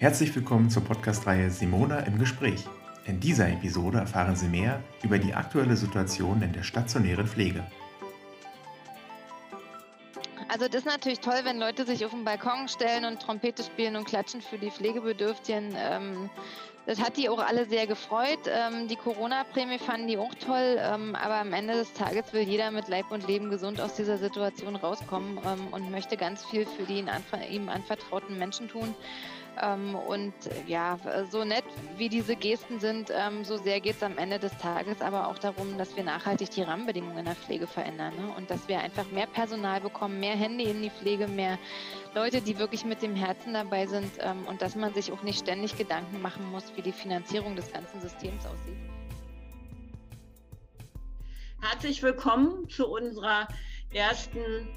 Herzlich willkommen zur Podcast-Reihe Simona im Gespräch. In dieser Episode erfahren Sie mehr über die aktuelle Situation in der stationären Pflege. Also das ist natürlich toll, wenn Leute sich auf den Balkon stellen und Trompete spielen und klatschen für die Pflegebedürftigen. Ähm, das hat die auch alle sehr gefreut. Ähm, die Corona-Prämie fanden die auch toll, ähm, aber am Ende des Tages will jeder mit Leib und Leben gesund aus dieser Situation rauskommen und möchte ganz viel für die ihm anvertrauten Menschen tun. Ähm, und ja, so nett wie diese Gesten sind, ähm, so sehr geht es am Ende des Tages aber auch darum, dass wir nachhaltig die Rahmenbedingungen in der Pflege verändern ne? und dass wir einfach mehr Personal bekommen, mehr Hände in die Pflege, mehr Leute, die wirklich mit dem Herzen dabei sind ähm, und dass man sich auch nicht ständig Gedanken machen muss, wie die Finanzierung des ganzen Systems aussieht. Herzlich willkommen zu unserer ersten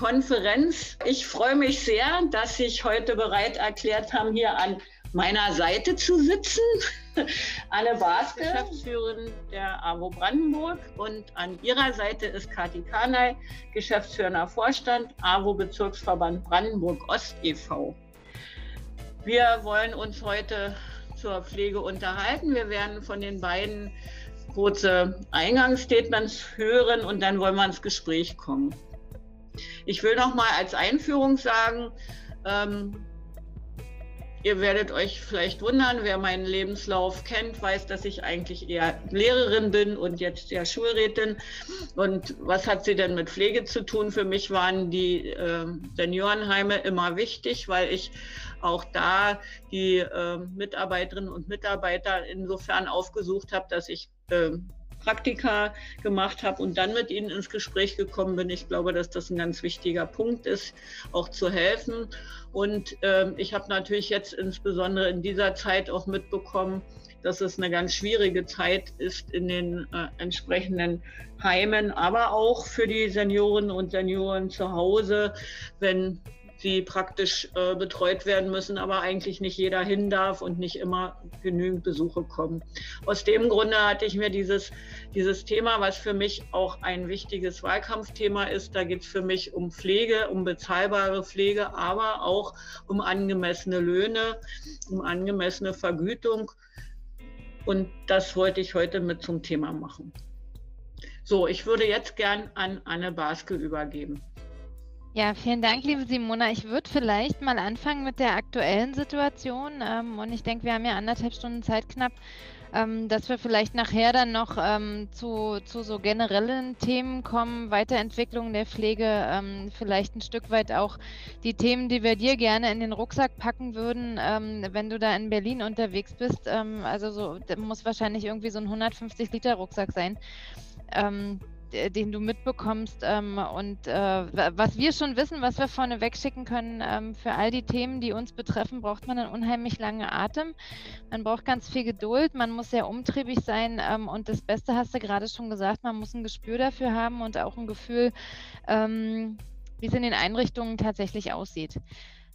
Konferenz. Ich freue mich sehr, dass Sie sich heute bereit erklärt haben, hier an meiner Seite zu sitzen. Anne Baas, Geschäftsführerin der AWO Brandenburg. Und an ihrer Seite ist Kati Kanay, geschäftsführender Vorstand, AWO Bezirksverband Brandenburg Ost e.V. Wir wollen uns heute zur Pflege unterhalten. Wir werden von den beiden kurze Eingangsstatements hören und dann wollen wir ins Gespräch kommen. Ich will noch mal als Einführung sagen, ähm, Ihr werdet euch vielleicht wundern, wer meinen Lebenslauf kennt, weiß, dass ich eigentlich eher Lehrerin bin und jetzt ja Schulrätin. Und was hat sie denn mit Pflege zu tun? Für mich waren die äh, Seniorenheime immer wichtig, weil ich auch da die äh, Mitarbeiterinnen und Mitarbeiter insofern aufgesucht habe, dass ich äh, Praktika gemacht habe und dann mit ihnen ins Gespräch gekommen bin. Ich glaube, dass das ein ganz wichtiger Punkt ist, auch zu helfen. Und ähm, ich habe natürlich jetzt insbesondere in dieser Zeit auch mitbekommen, dass es eine ganz schwierige Zeit ist in den äh, entsprechenden Heimen, aber auch für die Senioren und Senioren zu Hause, wenn die praktisch äh, betreut werden müssen, aber eigentlich nicht jeder hin darf und nicht immer genügend Besuche kommen. Aus dem Grunde hatte ich mir dieses, dieses Thema, was für mich auch ein wichtiges Wahlkampfthema ist, da geht es für mich um Pflege, um bezahlbare Pflege, aber auch um angemessene Löhne, um angemessene Vergütung. Und das wollte ich heute mit zum Thema machen. So, ich würde jetzt gern an Anne Baske übergeben. Ja, vielen Dank, liebe Simona. Ich würde vielleicht mal anfangen mit der aktuellen Situation. Ähm, und ich denke, wir haben ja anderthalb Stunden Zeit knapp, ähm, dass wir vielleicht nachher dann noch ähm, zu, zu so generellen Themen kommen, Weiterentwicklung der Pflege, ähm, vielleicht ein Stück weit auch die Themen, die wir dir gerne in den Rucksack packen würden, ähm, wenn du da in Berlin unterwegs bist. Ähm, also so, muss wahrscheinlich irgendwie so ein 150 Liter Rucksack sein den du mitbekommst ähm, und äh, was wir schon wissen, was wir vorne wegschicken können, ähm, für all die Themen, die uns betreffen, braucht man einen unheimlich langen Atem. Man braucht ganz viel Geduld, man muss sehr umtriebig sein ähm, und das Beste hast du gerade schon gesagt, man muss ein Gespür dafür haben und auch ein Gefühl, ähm, wie es in den Einrichtungen tatsächlich aussieht.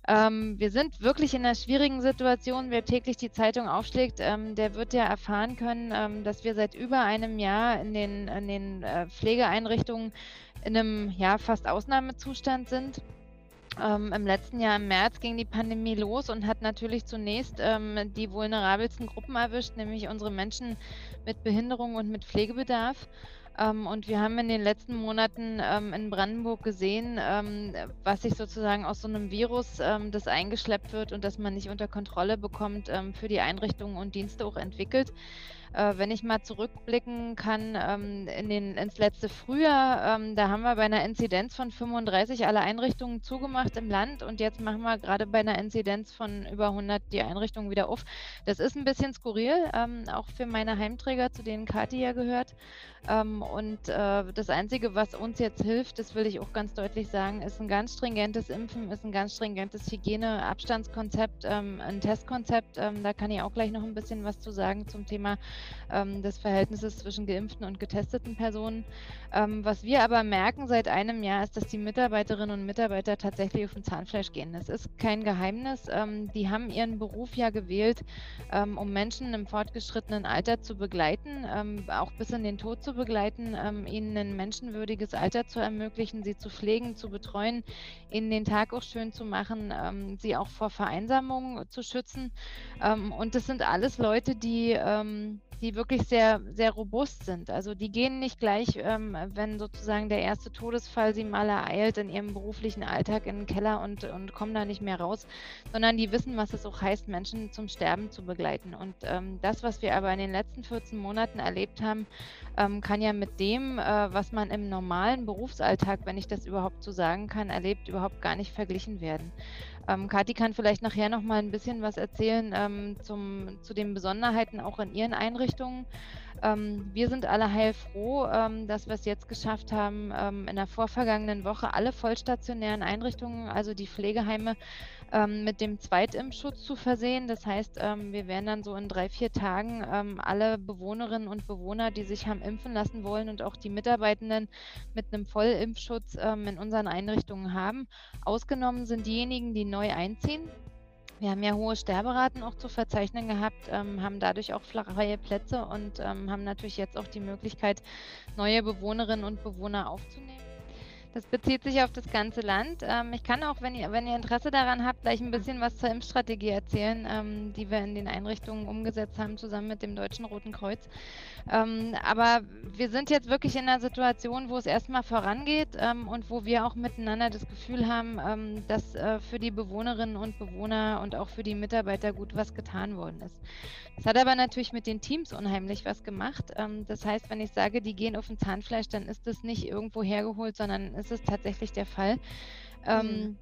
Ähm, wir sind wirklich in einer schwierigen Situation. Wer täglich die Zeitung aufschlägt, ähm, der wird ja erfahren können, ähm, dass wir seit über einem Jahr in den, in den äh, Pflegeeinrichtungen in einem ja, fast Ausnahmezustand sind. Ähm, Im letzten Jahr im März ging die Pandemie los und hat natürlich zunächst ähm, die vulnerabelsten Gruppen erwischt, nämlich unsere Menschen mit Behinderung und mit Pflegebedarf. Ähm, und wir haben in den letzten Monaten ähm, in Brandenburg gesehen, ähm, was sich sozusagen aus so einem Virus, ähm, das eingeschleppt wird und das man nicht unter Kontrolle bekommt, ähm, für die Einrichtungen und Dienste auch entwickelt. Äh, wenn ich mal zurückblicken kann ähm, in den, ins letzte Frühjahr, ähm, da haben wir bei einer Inzidenz von 35 alle Einrichtungen zugemacht im Land und jetzt machen wir gerade bei einer Inzidenz von über 100 die Einrichtungen wieder auf. Das ist ein bisschen skurril, ähm, auch für meine Heimträger, zu denen Kathi ja gehört. Ähm, und äh, das Einzige, was uns jetzt hilft, das will ich auch ganz deutlich sagen, ist ein ganz stringentes Impfen, ist ein ganz stringentes Hygieneabstandskonzept, ähm, ein Testkonzept. Ähm, da kann ich auch gleich noch ein bisschen was zu sagen zum Thema ähm, des Verhältnisses zwischen geimpften und getesteten Personen. Ähm, was wir aber merken seit einem Jahr ist, dass die Mitarbeiterinnen und Mitarbeiter tatsächlich auf den Zahnfleisch gehen. Das ist kein Geheimnis. Ähm, die haben ihren Beruf ja gewählt, ähm, um Menschen im fortgeschrittenen Alter zu begleiten, ähm, auch bis in den Tod zu begleiten, ähm, ihnen ein menschenwürdiges Alter zu ermöglichen, sie zu pflegen, zu betreuen, ihnen den Tag auch schön zu machen, sie auch vor Vereinsamung zu schützen. und das sind alles Leute, die die wirklich sehr, sehr robust sind. Also die gehen nicht gleich, ähm, wenn sozusagen der erste Todesfall sie mal ereilt in ihrem beruflichen Alltag in den Keller und, und kommen da nicht mehr raus, sondern die wissen, was es auch heißt, Menschen zum Sterben zu begleiten. Und ähm, das, was wir aber in den letzten 14 Monaten erlebt haben, ähm, kann ja mit dem, äh, was man im normalen Berufsalltag, wenn ich das überhaupt so sagen kann, erlebt, überhaupt gar nicht verglichen werden. Ähm, Kathi kann vielleicht nachher noch mal ein bisschen was erzählen ähm, zum, zu den Besonderheiten auch in ihren Einrichtungen. Ähm, wir sind alle heilfroh, ähm, dass wir es jetzt geschafft haben, ähm, in der vorvergangenen Woche alle vollstationären Einrichtungen, also die Pflegeheime, ähm, mit dem Zweitimpfschutz zu versehen. Das heißt, ähm, wir werden dann so in drei, vier Tagen ähm, alle Bewohnerinnen und Bewohner, die sich haben impfen lassen wollen und auch die Mitarbeitenden mit einem Vollimpfschutz ähm, in unseren Einrichtungen haben. Ausgenommen sind diejenigen, die neu einziehen. Wir haben ja hohe Sterberaten auch zu verzeichnen gehabt, ähm, haben dadurch auch freie Plätze und ähm, haben natürlich jetzt auch die Möglichkeit, neue Bewohnerinnen und Bewohner aufzunehmen. Das bezieht sich auf das ganze Land. Ähm, ich kann auch, wenn ihr, wenn ihr Interesse daran habt, gleich ein bisschen was zur Impfstrategie erzählen, ähm, die wir in den Einrichtungen umgesetzt haben, zusammen mit dem Deutschen Roten Kreuz. Ähm, aber wir sind jetzt wirklich in einer Situation, wo es erstmal vorangeht ähm, und wo wir auch miteinander das Gefühl haben, ähm, dass äh, für die Bewohnerinnen und Bewohner und auch für die Mitarbeiter gut was getan worden ist. Das hat aber natürlich mit den Teams unheimlich was gemacht. Ähm, das heißt, wenn ich sage, die gehen auf ein Zahnfleisch, dann ist das nicht irgendwo hergeholt, sondern ist es tatsächlich der Fall. Ähm, mhm.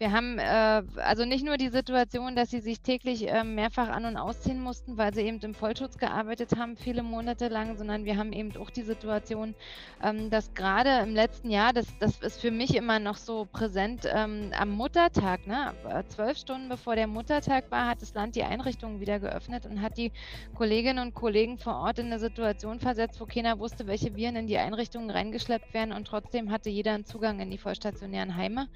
Wir haben äh, also nicht nur die Situation, dass sie sich täglich äh, mehrfach an- und ausziehen mussten, weil sie eben im Vollschutz gearbeitet haben, viele Monate lang, sondern wir haben eben auch die Situation, ähm, dass gerade im letzten Jahr, das, das ist für mich immer noch so präsent, ähm, am Muttertag, ne, äh, zwölf Stunden bevor der Muttertag war, hat das Land die Einrichtungen wieder geöffnet und hat die Kolleginnen und Kollegen vor Ort in eine Situation versetzt, wo keiner wusste, welche Viren in die Einrichtungen reingeschleppt werden und trotzdem hatte jeder einen Zugang in die vollstationären Heime.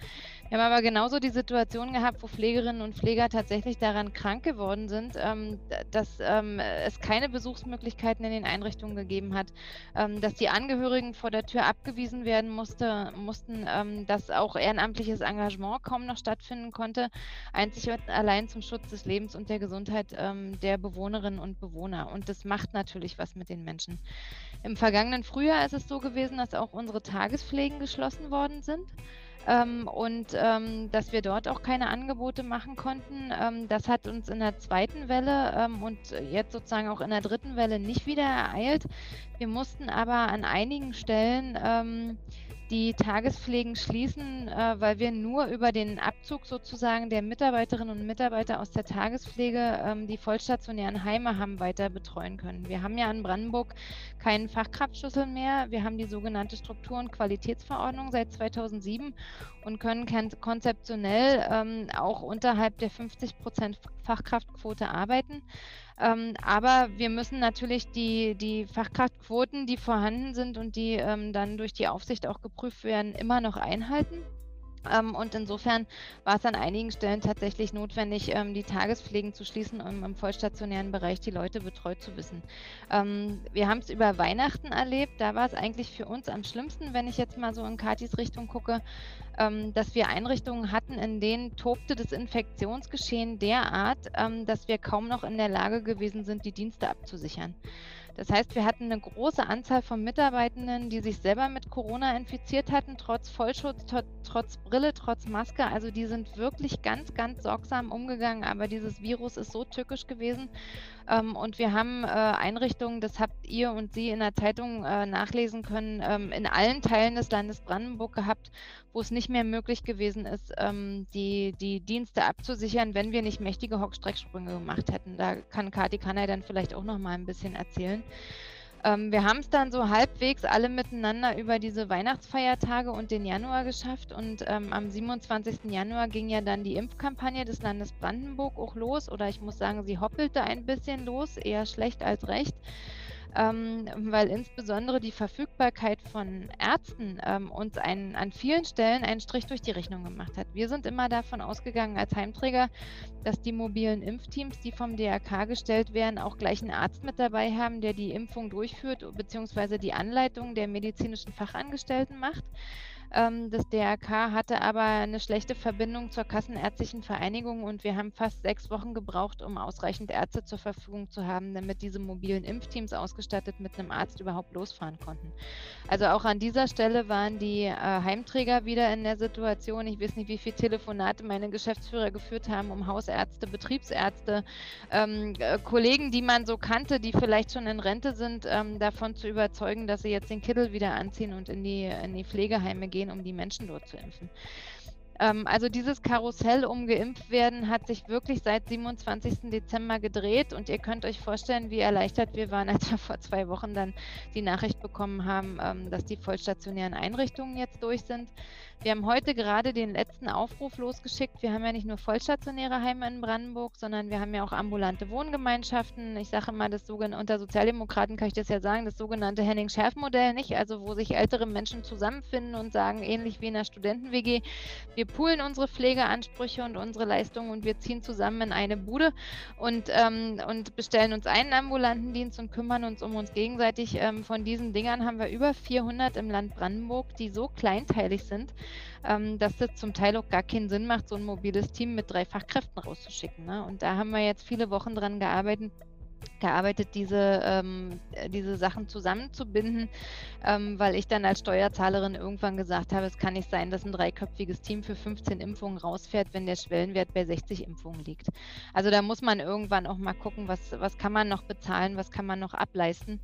Wir haben aber genauso genauso die Situation gehabt, wo Pflegerinnen und Pfleger tatsächlich daran krank geworden sind, ähm, dass ähm, es keine Besuchsmöglichkeiten in den Einrichtungen gegeben hat, ähm, dass die Angehörigen vor der Tür abgewiesen werden musste, mussten, ähm, dass auch ehrenamtliches Engagement kaum noch stattfinden konnte, einzig und allein zum Schutz des Lebens und der Gesundheit ähm, der Bewohnerinnen und Bewohner. Und das macht natürlich was mit den Menschen. Im vergangenen Frühjahr ist es so gewesen, dass auch unsere Tagespflegen geschlossen worden sind ähm, und ähm, dass wir dort auch keine Angebote machen konnten. Ähm, das hat uns in der zweiten Welle ähm, und jetzt sozusagen auch in der dritten Welle nicht wieder ereilt. Wir mussten aber an einigen Stellen ähm, die Tagespflegen schließen, äh, weil wir nur über den Abzug sozusagen der Mitarbeiterinnen und Mitarbeiter aus der Tagespflege ähm, die vollstationären Heime haben weiter betreuen können. Wir haben ja in Brandenburg keinen Fachkraftschlüssel mehr. Wir haben die sogenannte Struktur- und Qualitätsverordnung seit 2007 und können konzeptionell ähm, auch unterhalb der 50 Prozent Fachkraftquote arbeiten. Ähm, aber wir müssen natürlich die, die Fachkraftquoten, die vorhanden sind und die ähm, dann durch die Aufsicht auch geprüft werden, immer noch einhalten. Ähm, und insofern war es an einigen Stellen tatsächlich notwendig, ähm, die Tagespflegen zu schließen, um im vollstationären Bereich die Leute betreut zu wissen. Ähm, wir haben es über Weihnachten erlebt. Da war es eigentlich für uns am schlimmsten, wenn ich jetzt mal so in Katis Richtung gucke, dass wir Einrichtungen hatten, in denen tobte das Infektionsgeschehen derart, dass wir kaum noch in der Lage gewesen sind, die Dienste abzusichern. Das heißt, wir hatten eine große Anzahl von Mitarbeitenden, die sich selber mit Corona infiziert hatten, trotz Vollschutz, trotz Brille, trotz Maske. Also die sind wirklich ganz, ganz sorgsam umgegangen. Aber dieses Virus ist so tückisch gewesen. Ähm, und wir haben äh, Einrichtungen, das habt ihr und Sie in der Zeitung äh, nachlesen können, ähm, in allen Teilen des Landes Brandenburg gehabt, wo es nicht mehr möglich gewesen ist, ähm, die, die Dienste abzusichern, wenn wir nicht mächtige Hockstrecksprünge gemacht hätten. Da kann Kati Kanai dann vielleicht auch noch mal ein bisschen erzählen. Ähm, wir haben es dann so halbwegs alle miteinander über diese Weihnachtsfeiertage und den Januar geschafft. Und ähm, am 27. Januar ging ja dann die Impfkampagne des Landes Brandenburg auch los. Oder ich muss sagen, sie hoppelte ein bisschen los, eher schlecht als recht ähm, weil insbesondere die Verfügbarkeit von Ärzten ähm, uns ein, an vielen Stellen einen Strich durch die Rechnung gemacht hat. Wir sind immer davon ausgegangen als Heimträger, dass die mobilen Impfteams, die vom DRK gestellt werden, auch gleich einen Arzt mit dabei haben, der die Impfung durchführt bzw. die Anleitung der medizinischen Fachangestellten macht. Ähm, das DRK hatte aber eine schlechte Verbindung zur Kassenärztlichen Vereinigung und wir haben fast sechs Wochen gebraucht, um ausreichend Ärzte zur Verfügung zu haben, damit diese mobilen Impfteams ausgestattet mit einem Arzt überhaupt losfahren konnten. Also auch an dieser Stelle waren die äh, Heimträger wieder in der Situation. Ich weiß nicht, wie viele Telefonate meine Geschäftsführer geführt haben, um Hausärzte, Betriebsärzte, ähm, äh, Kollegen, die man so kannte, die vielleicht schon in Rente sind, ähm, davon zu überzeugen, dass sie jetzt den Kittel wieder anziehen und in die, in die Pflegeheime gehen gehen, um die Menschen dort zu impfen. Ähm, also dieses Karussell um geimpft werden hat sich wirklich seit 27. Dezember gedreht und ihr könnt euch vorstellen, wie erleichtert wir waren, als wir vor zwei Wochen dann die Nachricht bekommen haben, ähm, dass die vollstationären Einrichtungen jetzt durch sind. Wir haben heute gerade den letzten Aufruf losgeschickt. Wir haben ja nicht nur vollstationäre Heime in Brandenburg, sondern wir haben ja auch ambulante Wohngemeinschaften. Ich sage mal, das sogenannte, unter Sozialdemokraten kann ich das ja sagen, das sogenannte Henning-Schärf-Modell, nicht? Also wo sich ältere Menschen zusammenfinden und sagen, ähnlich wie in der Studenten-WG, wir poolen unsere Pflegeansprüche und unsere Leistungen und wir ziehen zusammen in eine Bude und, ähm, und bestellen uns einen ambulanten Dienst und kümmern uns um uns gegenseitig. Ähm, von diesen Dingern haben wir über 400 im Land Brandenburg, die so kleinteilig sind, ähm, dass das zum Teil auch gar keinen Sinn macht, so ein mobiles Team mit drei Fachkräften rauszuschicken. Ne? Und da haben wir jetzt viele Wochen dran gearbeitet, gearbeitet, diese, ähm, diese Sachen zusammenzubinden, ähm, weil ich dann als Steuerzahlerin irgendwann gesagt habe, es kann nicht sein, dass ein dreiköpfiges Team für 15 Impfungen rausfährt, wenn der Schwellenwert bei 60 Impfungen liegt. Also da muss man irgendwann auch mal gucken, was, was kann man noch bezahlen, was kann man noch ableisten.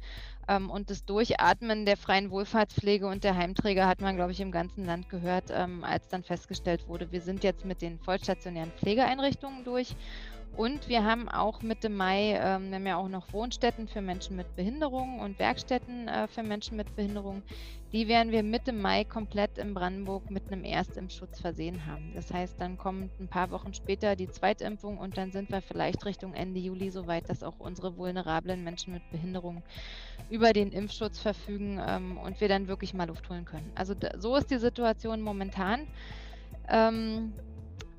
Ähm, und das Durchatmen der freien Wohlfahrtspflege und der Heimträger hat man, glaube ich, im ganzen Land gehört, ähm, als dann festgestellt wurde, wir sind jetzt mit den vollstationären Pflegeeinrichtungen durch und wir haben auch Mitte Mai, ähm, wir haben ja auch noch Wohnstätten für Menschen mit Behinderung und Werkstätten äh, für Menschen mit Behinderung. Die werden wir Mitte Mai komplett in Brandenburg mit einem Erstimpfschutz versehen haben. Das heißt, dann kommt ein paar Wochen später die Zweitimpfung und dann sind wir vielleicht Richtung Ende Juli so weit, dass auch unsere vulnerablen Menschen mit Behinderung über den Impfschutz verfügen ähm, und wir dann wirklich mal Luft holen können. Also so ist die Situation momentan. Ähm,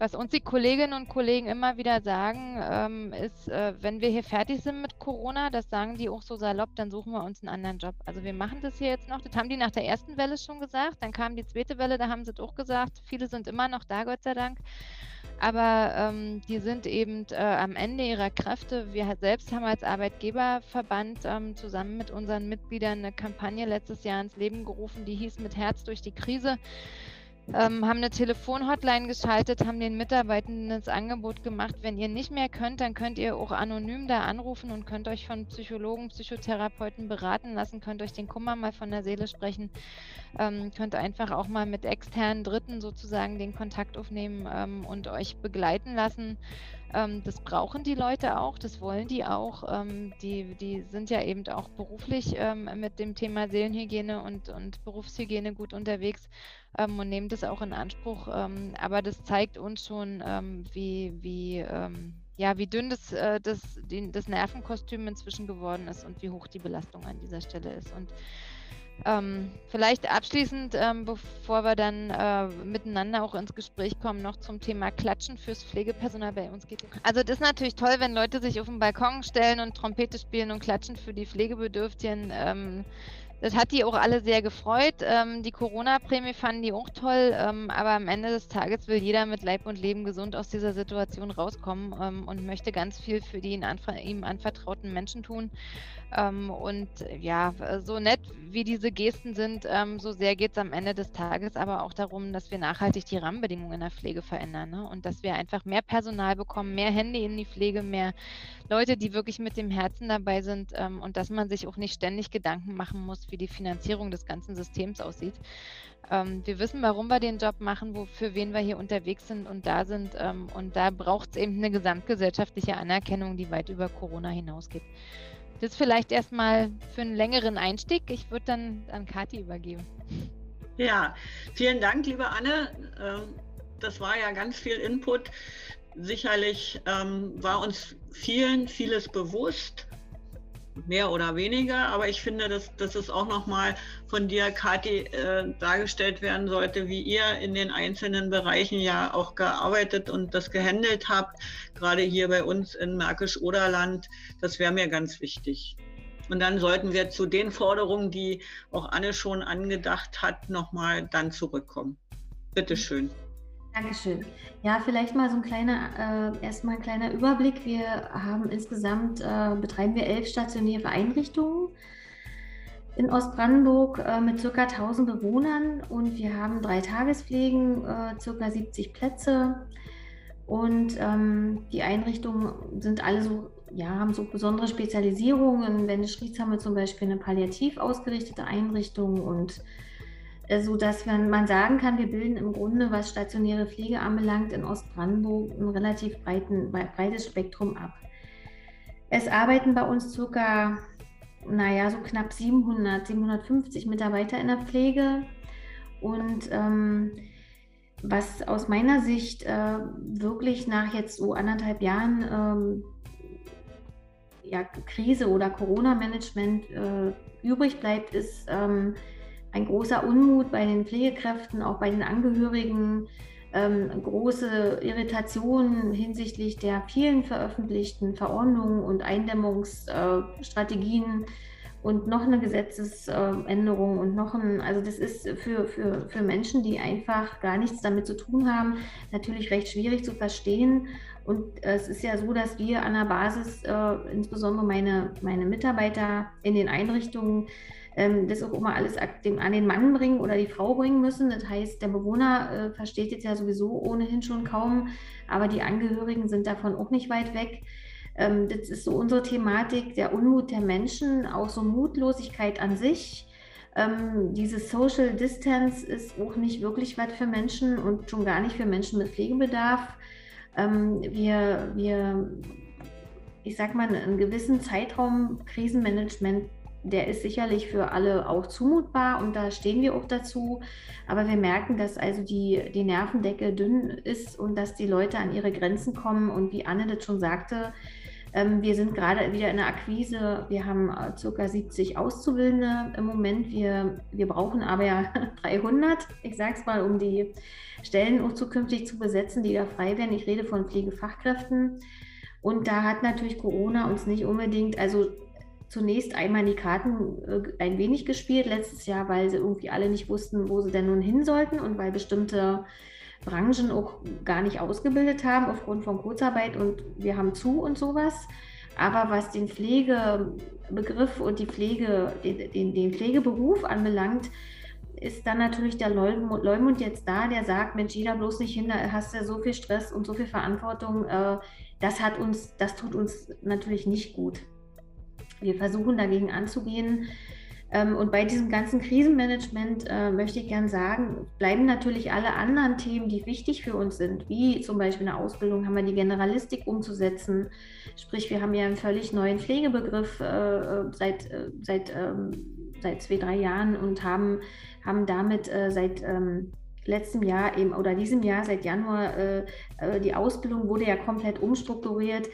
was uns die Kolleginnen und Kollegen immer wieder sagen, ähm, ist, äh, wenn wir hier fertig sind mit Corona, das sagen die auch so salopp, dann suchen wir uns einen anderen Job. Also wir machen das hier jetzt noch. Das haben die nach der ersten Welle schon gesagt. Dann kam die zweite Welle, da haben sie es auch gesagt. Viele sind immer noch da, Gott sei Dank. Aber ähm, die sind eben äh, am Ende ihrer Kräfte. Wir selbst haben als Arbeitgeberverband ähm, zusammen mit unseren Mitgliedern eine Kampagne letztes Jahr ins Leben gerufen, die hieß Mit Herz durch die Krise ähm, haben eine Telefonhotline geschaltet, haben den Mitarbeitenden das Angebot gemacht, wenn ihr nicht mehr könnt, dann könnt ihr auch anonym da anrufen und könnt euch von Psychologen, Psychotherapeuten beraten lassen, könnt euch den Kummer mal von der Seele sprechen, ähm, könnt einfach auch mal mit externen Dritten sozusagen den Kontakt aufnehmen ähm, und euch begleiten lassen. Ähm, das brauchen die Leute auch, das wollen die auch. Ähm, die, die sind ja eben auch beruflich ähm, mit dem Thema Seelenhygiene und, und Berufshygiene gut unterwegs ähm, und nehmen das auch in Anspruch. Ähm, aber das zeigt uns schon, ähm, wie, wie, ähm, ja, wie dünn das, äh, das, die, das Nervenkostüm inzwischen geworden ist und wie hoch die Belastung an dieser Stelle ist. Und ähm, vielleicht abschließend, ähm, bevor wir dann äh, miteinander auch ins Gespräch kommen, noch zum Thema Klatschen fürs Pflegepersonal bei uns geht. Also das ist natürlich toll, wenn Leute sich auf den Balkon stellen und Trompete spielen und klatschen für die Pflegebedürftigen. Das hat die auch alle sehr gefreut. Ähm, die Corona-Prämie fanden die auch toll, ähm, aber am Ende des Tages will jeder mit Leib und Leben gesund aus dieser Situation rauskommen ähm, und möchte ganz viel für die ihm anvertrauten Menschen tun. Ähm, und ja, so nett wie diese Gesten sind, ähm, so sehr geht es am Ende des Tages aber auch darum, dass wir nachhaltig die Rahmenbedingungen in der Pflege verändern ne? und dass wir einfach mehr Personal bekommen, mehr Hände in die Pflege, mehr Leute, die wirklich mit dem Herzen dabei sind ähm, und dass man sich auch nicht ständig Gedanken machen muss, wie die Finanzierung des ganzen Systems aussieht. Ähm, wir wissen, warum wir den Job machen, wofür wen wir hier unterwegs sind und da sind. Ähm, und da braucht es eben eine gesamtgesellschaftliche Anerkennung, die weit über Corona hinausgeht. Das vielleicht erstmal für einen längeren Einstieg. Ich würde dann an Kathi übergeben. Ja, vielen Dank, liebe Anne. Ähm, das war ja ganz viel Input. Sicherlich ähm, war uns vielen vieles bewusst mehr oder weniger. Aber ich finde, dass, dass es auch nochmal von dir, Kathi, äh, dargestellt werden sollte, wie ihr in den einzelnen Bereichen ja auch gearbeitet und das gehandelt habt, gerade hier bei uns in Märkisch-Oderland. Das wäre mir ganz wichtig. Und dann sollten wir zu den Forderungen, die auch Anne schon angedacht hat, nochmal dann zurückkommen. Bitte schön. Dankeschön. Ja, vielleicht mal so ein kleiner, äh, erstmal ein kleiner Überblick. Wir haben insgesamt, äh, betreiben wir elf stationäre Einrichtungen in Ostbrandenburg äh, mit circa 1000 Bewohnern und wir haben drei Tagespflegen, äh, circa 70 Plätze. Und ähm, die Einrichtungen sind alle so, ja, haben so besondere Spezialisierungen. In Wendeschrieds haben wir zum Beispiel eine palliativ ausgerichtete Einrichtung und so dass man sagen kann, wir bilden im Grunde, was stationäre Pflege anbelangt, in Ostbrandenburg ein relativ breiten, breites Spektrum ab. Es arbeiten bei uns circa, naja, so knapp 700, 750 Mitarbeiter in der Pflege. Und ähm, was aus meiner Sicht äh, wirklich nach jetzt so anderthalb Jahren ähm, ja, Krise oder Corona-Management äh, übrig bleibt, ist ähm, ein großer Unmut bei den Pflegekräften, auch bei den Angehörigen, ähm, große Irritationen hinsichtlich der vielen veröffentlichten Verordnungen und Eindämmungsstrategien äh, und noch eine Gesetzesänderung und noch ein, also das ist für, für, für Menschen, die einfach gar nichts damit zu tun haben, natürlich recht schwierig zu verstehen. Und es ist ja so, dass wir an der Basis, äh, insbesondere meine, meine Mitarbeiter in den Einrichtungen, ähm, das auch immer alles an den Mann bringen oder die Frau bringen müssen. Das heißt, der Bewohner äh, versteht jetzt ja sowieso ohnehin schon kaum, aber die Angehörigen sind davon auch nicht weit weg. Ähm, das ist so unsere Thematik, der Unmut der Menschen, auch so Mutlosigkeit an sich. Ähm, diese Social Distance ist auch nicht wirklich was für Menschen und schon gar nicht für Menschen mit Pflegebedarf. Ähm, wir, wir, ich sag mal, einen gewissen Zeitraum Krisenmanagement der ist sicherlich für alle auch zumutbar und da stehen wir auch dazu. Aber wir merken, dass also die, die Nervendecke dünn ist und dass die Leute an ihre Grenzen kommen. Und wie Anne das schon sagte, ähm, wir sind gerade wieder in der Akquise. Wir haben äh, circa 70 Auszubildende im Moment. Wir, wir brauchen aber ja 300, ich sage es mal, um die Stellen auch zukünftig zu besetzen, die da frei werden. Ich rede von Pflegefachkräften. Und da hat natürlich Corona uns nicht unbedingt, also zunächst einmal die Karten äh, ein wenig gespielt letztes Jahr, weil sie irgendwie alle nicht wussten, wo sie denn nun hin sollten und weil bestimmte Branchen auch gar nicht ausgebildet haben aufgrund von Kurzarbeit und wir haben zu und sowas. Aber was den Pflegebegriff und die Pflege, den, den, Pflegeberuf anbelangt, ist dann natürlich der Leumund jetzt da, der sagt, Mensch, jeder bloß nicht hin, da hast du ja so viel Stress und so viel Verantwortung. Äh, das hat uns, das tut uns natürlich nicht gut. Wir versuchen dagegen anzugehen. Ähm, und bei diesem ganzen Krisenmanagement äh, möchte ich gern sagen, bleiben natürlich alle anderen Themen, die wichtig für uns sind, wie zum Beispiel eine Ausbildung, haben wir die Generalistik umzusetzen. Sprich, wir haben ja einen völlig neuen Pflegebegriff äh, seit, äh, seit, ähm, seit zwei, drei Jahren und haben, haben damit seit ähm, letztem Jahr eben oder diesem Jahr, seit Januar, äh, die Ausbildung wurde ja komplett umstrukturiert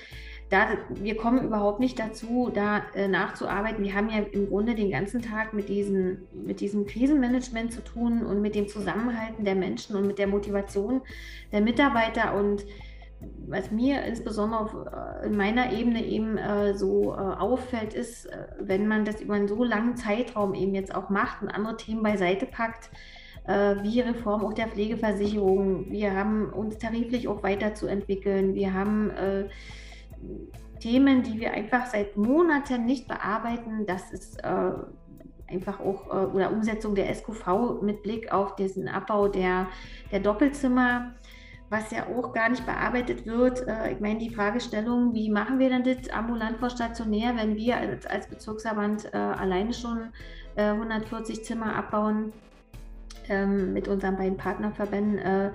da, wir kommen überhaupt nicht dazu, da äh, nachzuarbeiten. Wir haben ja im Grunde den ganzen Tag mit, diesen, mit diesem Krisenmanagement zu tun und mit dem Zusammenhalten der Menschen und mit der Motivation der Mitarbeiter. Und was mir insbesondere auf, äh, in meiner Ebene eben äh, so äh, auffällt, ist, äh, wenn man das über einen so langen Zeitraum eben jetzt auch macht und andere Themen beiseite packt, äh, wie Reform auch der Pflegeversicherung. Wir haben uns tariflich auch weiterzuentwickeln. Wir haben Themen, die wir einfach seit Monaten nicht bearbeiten. Das ist äh, einfach auch äh, oder Umsetzung der SQV mit Blick auf diesen Abbau der, der Doppelzimmer, was ja auch gar nicht bearbeitet wird. Äh, ich meine, die Fragestellung, wie machen wir denn das ambulant vor stationär, wenn wir als, als Bezirksverband äh, alleine schon 140 äh, Zimmer abbauen ähm, mit unseren beiden Partnerverbänden?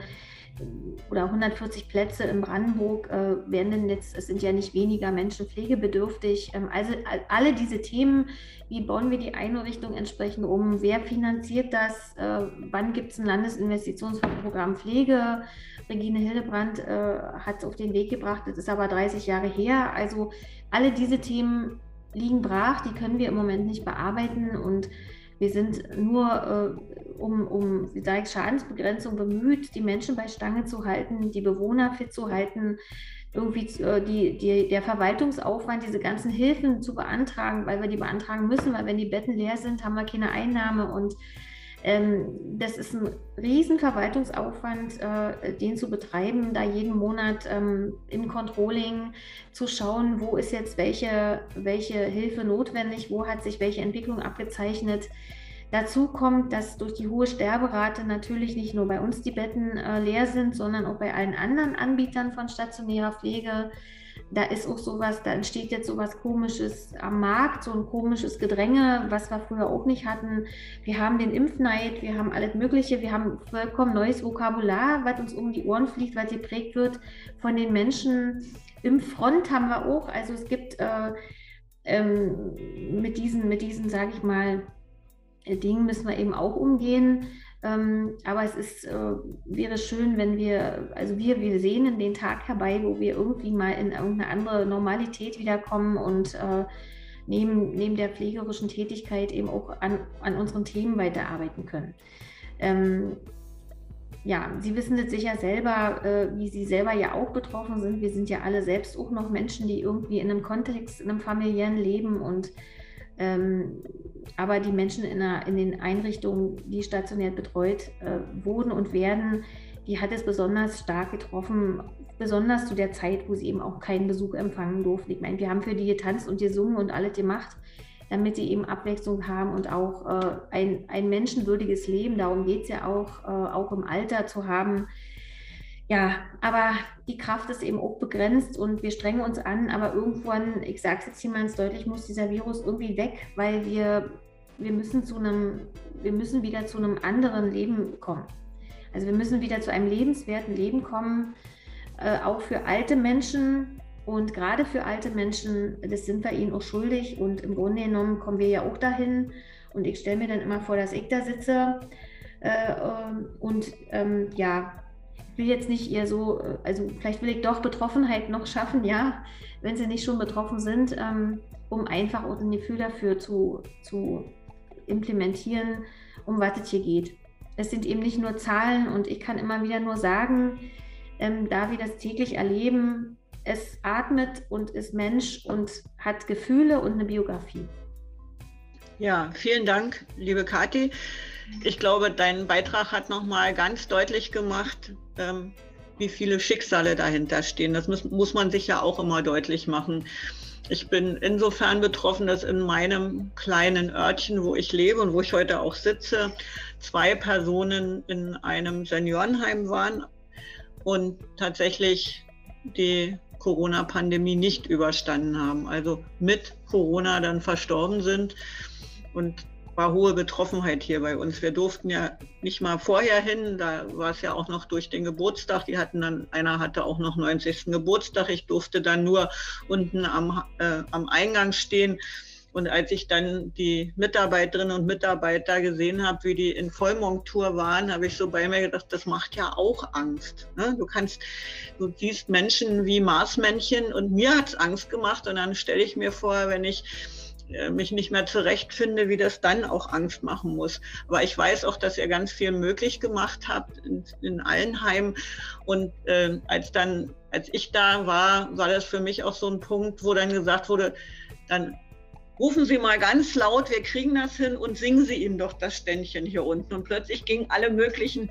Oder 140 Plätze in Brandenburg äh, werden denn jetzt, es sind ja nicht weniger Menschen pflegebedürftig. Ähm, also alle diese Themen, wie bauen wir die Einrichtung entsprechend um, wer finanziert das, äh, wann gibt es ein Landesinvestitionsprogramm Pflege. Regine Hildebrandt äh, hat es auf den Weg gebracht, das ist aber 30 Jahre her. Also alle diese Themen liegen brach, die können wir im Moment nicht bearbeiten und wir sind nur äh, um, um, sage ich, Schadensbegrenzung bemüht, die Menschen bei Stange zu halten, die Bewohner fit zu halten, irgendwie äh, die, die, der Verwaltungsaufwand, diese ganzen Hilfen zu beantragen, weil wir die beantragen müssen, weil wenn die Betten leer sind, haben wir keine Einnahme und ähm, das ist ein riesen Verwaltungsaufwand, äh, den zu betreiben, da jeden Monat ähm, im Controlling zu schauen, wo ist jetzt welche, welche Hilfe notwendig, wo hat sich welche Entwicklung abgezeichnet. Dazu kommt, dass durch die hohe Sterberate natürlich nicht nur bei uns die Betten äh, leer sind, sondern auch bei allen anderen Anbietern von stationärer Pflege da ist auch sowas, da entsteht jetzt sowas komisches am Markt, so ein komisches Gedränge, was wir früher auch nicht hatten. Wir haben den Impfneid, wir haben alles Mögliche, wir haben vollkommen neues Vokabular, was uns um die Ohren fliegt, was geprägt wird von den Menschen. Impffront haben wir auch, also es gibt äh, ähm, mit diesen, mit diesen, sage ich mal, Dingen müssen wir eben auch umgehen. Ähm, aber es ist, äh, wäre schön, wenn wir, also wir, wir sehnen den Tag herbei, wo wir irgendwie mal in irgendeine andere Normalität wiederkommen und äh, neben, neben der pflegerischen Tätigkeit eben auch an, an unseren Themen weiterarbeiten können. Ähm, ja, Sie wissen jetzt sicher selber, äh, wie Sie selber ja auch betroffen sind. Wir sind ja alle selbst auch noch Menschen, die irgendwie in einem Kontext, in einem familiären Leben und ähm, aber die Menschen in, der, in, den Einrichtungen, die stationär betreut äh, wurden und werden, die hat es besonders stark getroffen, besonders zu der Zeit, wo sie eben auch keinen Besuch empfangen durften. Ich meine, wir haben für die getanzt und gesungen und alles gemacht, damit sie eben Abwechslung haben und auch äh, ein, ein menschenwürdiges Leben, darum geht es ja auch, äh, auch im Alter zu haben, ja, aber die Kraft ist eben auch begrenzt und wir strengen uns an, aber irgendwann, ich sage es jetzt hier deutlich, muss dieser Virus irgendwie weg, weil wir, wir müssen zu einem, wir müssen wieder zu einem anderen Leben kommen. Also wir müssen wieder zu einem lebenswerten Leben kommen, äh, auch für alte Menschen und gerade für alte Menschen, das sind wir ihnen auch schuldig und im Grunde genommen kommen wir ja auch dahin und ich stelle mir dann immer vor, dass ich da sitze äh, und ähm, ja, will jetzt nicht eher so, äh, also vielleicht will ich doch Betroffenheit noch schaffen, ja, wenn sie nicht schon betroffen sind, ähm, um einfach ein Gefühl dafür zu, zu implementieren, um was es hier geht. Es sind eben nicht nur Zahlen und ich kann immer wieder nur sagen, ähm, da wir das täglich erleben, es atmet und ist Mensch und hat Gefühle und eine Biografie. Ja, vielen Dank, liebe Kathi. Ich glaube, dein Beitrag hat nochmal ganz deutlich gemacht, ähm, wie viele Schicksale dahinter stehen. Das muss, muss man sich ja auch immer deutlich machen. Ich bin insofern betroffen, dass in meinem kleinen Örtchen, wo ich lebe und wo ich heute auch sitze, zwei Personen in einem Seniorenheim waren und tatsächlich die Corona-Pandemie nicht überstanden haben, also mit Corona dann verstorben sind. Und war hohe Betroffenheit hier bei uns. Wir durften ja nicht mal vorher hin, da war es ja auch noch durch den Geburtstag. Die hatten dann, einer hatte auch noch 90. Geburtstag. Ich durfte dann nur unten am, äh, am Eingang stehen. Und als ich dann die Mitarbeiterinnen und Mitarbeiter gesehen habe, wie die in Vollmontur waren, habe ich so bei mir gedacht, das macht ja auch Angst. Ne? Du kannst, du siehst Menschen wie Marsmännchen und mir hat es Angst gemacht. Und dann stelle ich mir vor, wenn ich mich nicht mehr zurechtfinde, wie das dann auch Angst machen muss. Aber ich weiß auch, dass ihr ganz viel möglich gemacht habt in, in allen Heimen. Und äh, als dann, als ich da war, war das für mich auch so ein Punkt, wo dann gesagt wurde, dann rufen Sie mal ganz laut, wir kriegen das hin und singen Sie ihm doch das Ständchen hier unten. Und plötzlich gingen alle möglichen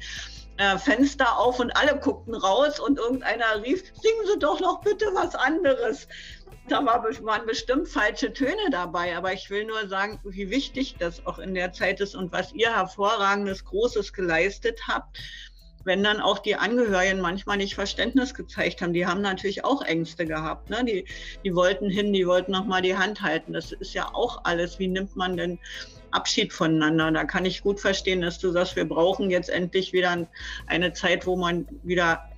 äh, Fenster auf und alle guckten raus und irgendeiner rief, singen Sie doch noch bitte was anderes da waren bestimmt falsche Töne dabei, aber ich will nur sagen, wie wichtig das auch in der Zeit ist und was ihr hervorragendes, Großes geleistet habt. wenn dann auch die Angehörigen manchmal nicht Verständnis gezeigt haben, die haben natürlich auch Ängste gehabt. Ne? Die, die wollten hin, die wollten nochmal die Hand halten. Das ist ja auch alles. Wie nimmt man denn Abschied voneinander? Da kann ich gut verstehen, dass du sagst, wir brauchen jetzt endlich wieder eine Zeit, wo man wieder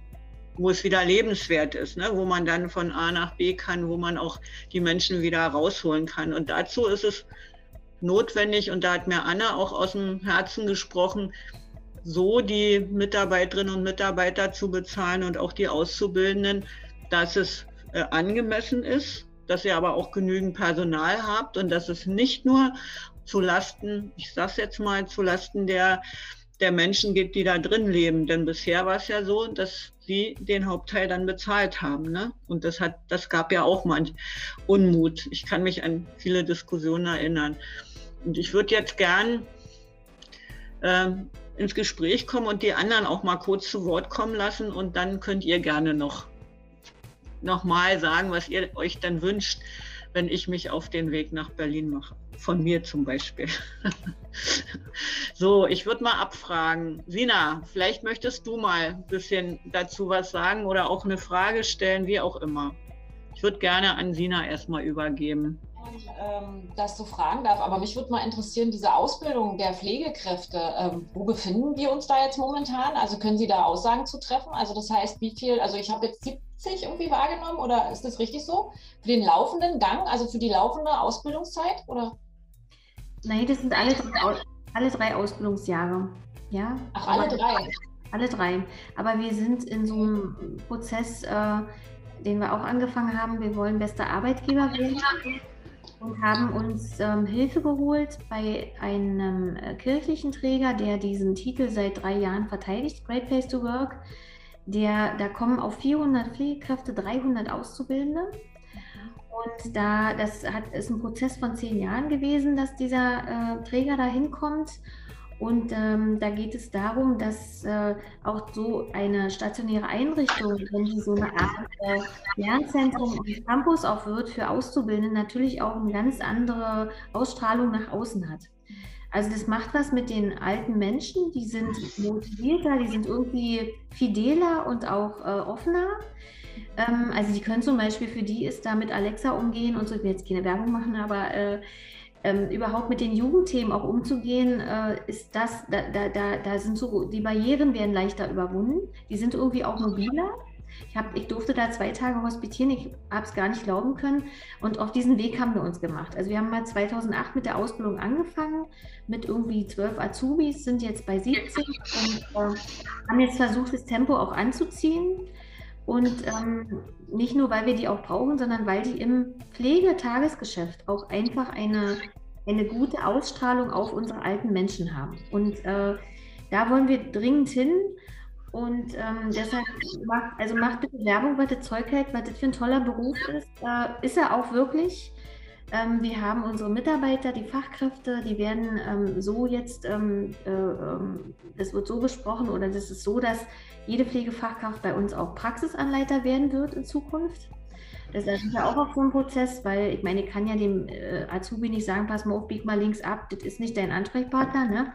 wo es wieder lebenswert ist, ne? wo man dann von A nach B kann, wo man auch die Menschen wieder rausholen kann. Und dazu ist es notwendig, und da hat mir Anna auch aus dem Herzen gesprochen, so die Mitarbeiterinnen und Mitarbeiter zu bezahlen und auch die Auszubildenden, dass es äh, angemessen ist, dass ihr aber auch genügend Personal habt und dass es nicht nur zu Lasten, ich sage jetzt mal, zu Lasten der, der Menschen geht, die da drin leben. Denn bisher war es ja so, dass sie den Hauptteil dann bezahlt haben. Ne? Und das, hat, das gab ja auch manch Unmut. Ich kann mich an viele Diskussionen erinnern. Und ich würde jetzt gern ähm, ins Gespräch kommen und die anderen auch mal kurz zu Wort kommen lassen und dann könnt ihr gerne noch, noch mal sagen, was ihr euch dann wünscht, wenn ich mich auf den Weg nach Berlin mache. Von mir zum Beispiel. so, ich würde mal abfragen. Sina, vielleicht möchtest du mal ein bisschen dazu was sagen oder auch eine Frage stellen, wie auch immer. Ich würde gerne an Sina erstmal übergeben ähm, das so fragen darf, aber mich würde mal interessieren, diese Ausbildung der Pflegekräfte, ähm, wo befinden wir uns da jetzt momentan? Also können Sie da Aussagen zu treffen? Also das heißt, wie viel, also ich habe jetzt 70 irgendwie wahrgenommen oder ist das richtig so? Für den laufenden Gang, also für die laufende Ausbildungszeit oder? Nein, das sind alle drei, alle drei Ausbildungsjahre. Ja? Ach, alle drei? Alle drei. Aber wir sind in so einem Prozess, äh, den wir auch angefangen haben. Wir wollen bester Arbeitgeber werden und haben uns ähm, Hilfe geholt bei einem äh, kirchlichen Träger, der diesen Titel seit drei Jahren verteidigt, Great Place to Work. Der, da kommen auf 400 Pflegekräfte 300 Auszubildende. Und da, das hat, ist ein Prozess von zehn Jahren gewesen, dass dieser äh, Träger da hinkommt. Und ähm, da geht es darum, dass äh, auch so eine stationäre Einrichtung, wenn sie so eine Art äh, Lernzentrum und Campus auch wird für Auszubildende, natürlich auch eine ganz andere Ausstrahlung nach außen hat. Also das macht was mit den alten Menschen, die sind motivierter, die sind irgendwie fideler und auch äh, offener. Ähm, also die können zum Beispiel, für die ist da mit Alexa umgehen und so, ich will jetzt keine Werbung machen, aber äh, ähm, überhaupt mit den Jugendthemen auch umzugehen, äh, ist das, da, da, da, da sind so, die Barrieren werden leichter überwunden, die sind irgendwie auch mobiler. Ich, hab, ich durfte da zwei Tage hospitieren, ich habe es gar nicht glauben können. Und auf diesen Weg haben wir uns gemacht. Also wir haben mal 2008 mit der Ausbildung angefangen, mit irgendwie zwölf Azubis, sind jetzt bei 70 und äh, haben jetzt versucht, das Tempo auch anzuziehen. Und ähm, nicht nur, weil wir die auch brauchen, sondern weil die im Pflegetagesgeschäft auch einfach eine, eine gute Ausstrahlung auf unsere alten Menschen haben. Und äh, da wollen wir dringend hin. Und ähm, deshalb macht, also macht bitte Werbung, was das Zeug hält, was das für ein toller Beruf ist. Äh, ist er auch wirklich. Ähm, wir haben unsere Mitarbeiter, die Fachkräfte, die werden ähm, so jetzt, ähm, äh, ähm, wird so besprochen oder das ist so, dass jede Pflegefachkraft bei uns auch Praxisanleiter werden wird in Zukunft. Das ist ja auch auf so ein Prozess, weil ich meine, ich kann ja dem äh, Azubi nicht sagen, pass mal auf, bieg mal links ab, das ist nicht dein Ansprechpartner. Ne?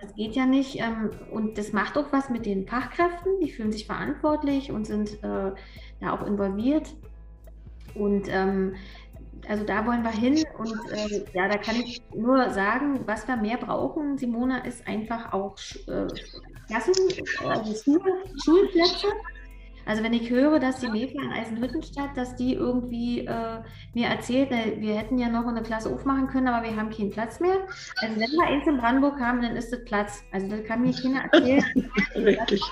Das geht ja nicht. Ähm, und das macht auch was mit den Fachkräften, die fühlen sich verantwortlich und sind äh, da auch involviert. Und ähm, also da wollen wir hin und äh, ja, da kann ich nur sagen, was wir mehr brauchen, Simona, ist einfach auch äh, Klassen, also Schul Schulplätze. Also wenn ich höre, dass die Mefa in Eisenhüttenstadt, dass die irgendwie äh, mir erzählt, wir hätten ja noch eine Klasse aufmachen können, aber wir haben keinen Platz mehr. Also wenn wir eins in Brandenburg haben, dann ist das Platz. Also das kann mir keiner erzählen. Wirklich.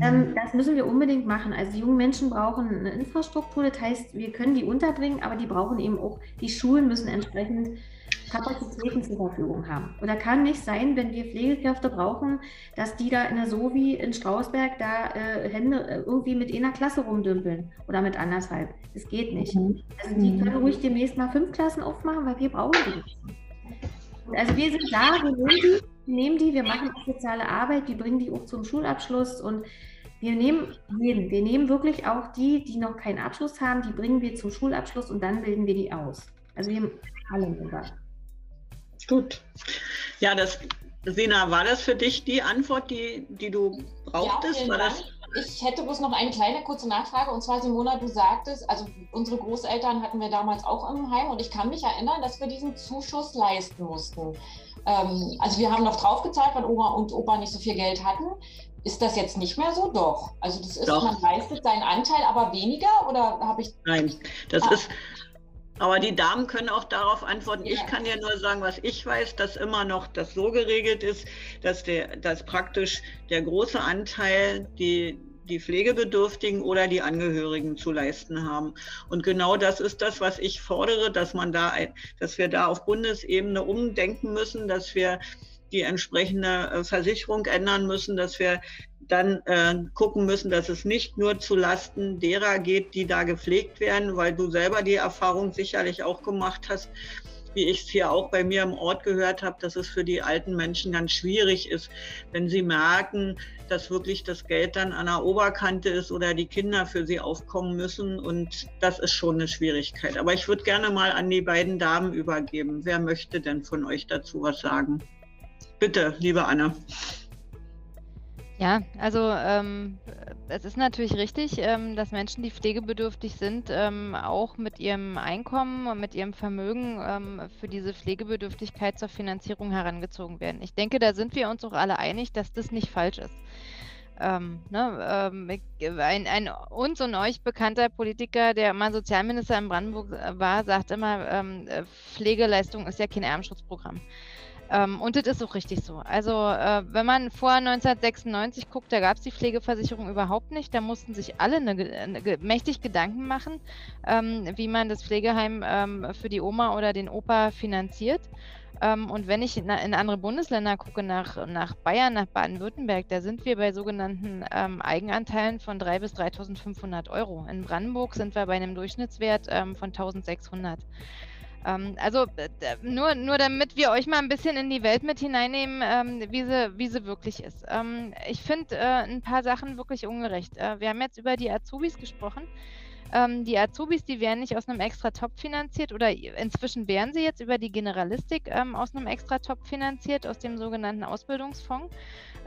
Ähm, das müssen wir unbedingt machen. Also junge Menschen brauchen eine Infrastruktur, das heißt, wir können die unterbringen, aber die brauchen eben auch, die Schulen müssen entsprechend Kapazitäten zur Verfügung haben. Oder kann nicht sein, wenn wir Pflegekräfte brauchen, dass die da in der Sovi in Strausberg da äh, Hände äh, irgendwie mit einer Klasse rumdümpeln oder mit anderthalb. Das geht nicht. Mhm. Also die können ruhig demnächst mal fünf Klassen aufmachen, weil wir brauchen die. Also wir sind da, wir nehmen die, wir nehmen die, wir machen soziale Arbeit, wir bringen die auch zum Schulabschluss und wir nehmen jeden. Wir nehmen wirklich auch die, die noch keinen Abschluss haben, die bringen wir zum Schulabschluss und dann bilden wir die aus. Also wir haben alle sogar. Gut. Ja, das Sina, war das für dich die Antwort, die, die du brauchtest? Ja, das... Ich hätte bloß noch eine kleine kurze Nachfrage. Und zwar, Simona, du sagtest, also unsere Großeltern hatten wir damals auch im Heim und ich kann mich erinnern, dass wir diesen Zuschuss leisten mussten. Ähm, also wir haben noch draufgezahlt, weil Oma und Opa nicht so viel Geld hatten. Ist das jetzt nicht mehr so? Doch. Also das ist, Doch. man leistet seinen Anteil, aber weniger oder habe ich. Nein, das ah. ist aber die Damen können auch darauf antworten. Ja. Ich kann dir nur sagen, was ich weiß, dass immer noch das so geregelt ist, dass, der, dass praktisch der große Anteil die, die Pflegebedürftigen oder die Angehörigen zu leisten haben. Und genau das ist das, was ich fordere, dass man da, dass wir da auf Bundesebene umdenken müssen, dass wir die entsprechende äh, Versicherung ändern müssen, dass wir dann äh, gucken müssen, dass es nicht nur zu Lasten derer geht, die da gepflegt werden, weil du selber die Erfahrung sicherlich auch gemacht hast, wie ich es hier auch bei mir im Ort gehört habe, dass es für die alten Menschen ganz schwierig ist, wenn sie merken, dass wirklich das Geld dann an der Oberkante ist oder die Kinder für sie aufkommen müssen. Und das ist schon eine Schwierigkeit. Aber ich würde gerne mal an die beiden Damen übergeben. Wer möchte denn von euch dazu was sagen? Bitte, liebe Anne. Ja, also ähm, es ist natürlich richtig, ähm, dass Menschen, die pflegebedürftig sind, ähm, auch mit ihrem Einkommen und mit ihrem Vermögen ähm, für diese Pflegebedürftigkeit zur Finanzierung herangezogen werden. Ich denke, da sind wir uns auch alle einig, dass das nicht falsch ist. Ähm, ne, ähm, ein, ein, uns und euch bekannter Politiker, der mal Sozialminister in Brandenburg äh, war, sagt immer, äh, Pflegeleistung ist ja kein Armenschutzprogramm. Ähm, und das ist auch richtig so. Also äh, wenn man vor 1996 guckt, da gab es die Pflegeversicherung überhaupt nicht. Da mussten sich alle eine, eine, mächtig Gedanken machen, ähm, wie man das Pflegeheim ähm, für die Oma oder den Opa finanziert. Ähm, und wenn ich in, in, andere Bundesländer gucke, nach, nach Bayern, nach Baden-Württemberg, da sind wir bei sogenannten ähm, Eigenanteilen von 3.000 bis 3.500 Euro. In Brandenburg sind wir bei einem Durchschnittswert ähm, von 1.600. Ähm, also nur, nur damit wir euch mal ein bisschen in die Welt mit hineinnehmen, ähm, wie, sie, wie sie wirklich ist. Ähm, ich finde äh, ein paar Sachen wirklich ungerecht. Äh, wir haben jetzt über die Azubis gesprochen. Ähm, die Azubis, die werden nicht aus einem extra Top finanziert oder inzwischen werden sie jetzt über die Generalistik ähm, aus einem extra Top finanziert, aus dem sogenannten Ausbildungsfonds.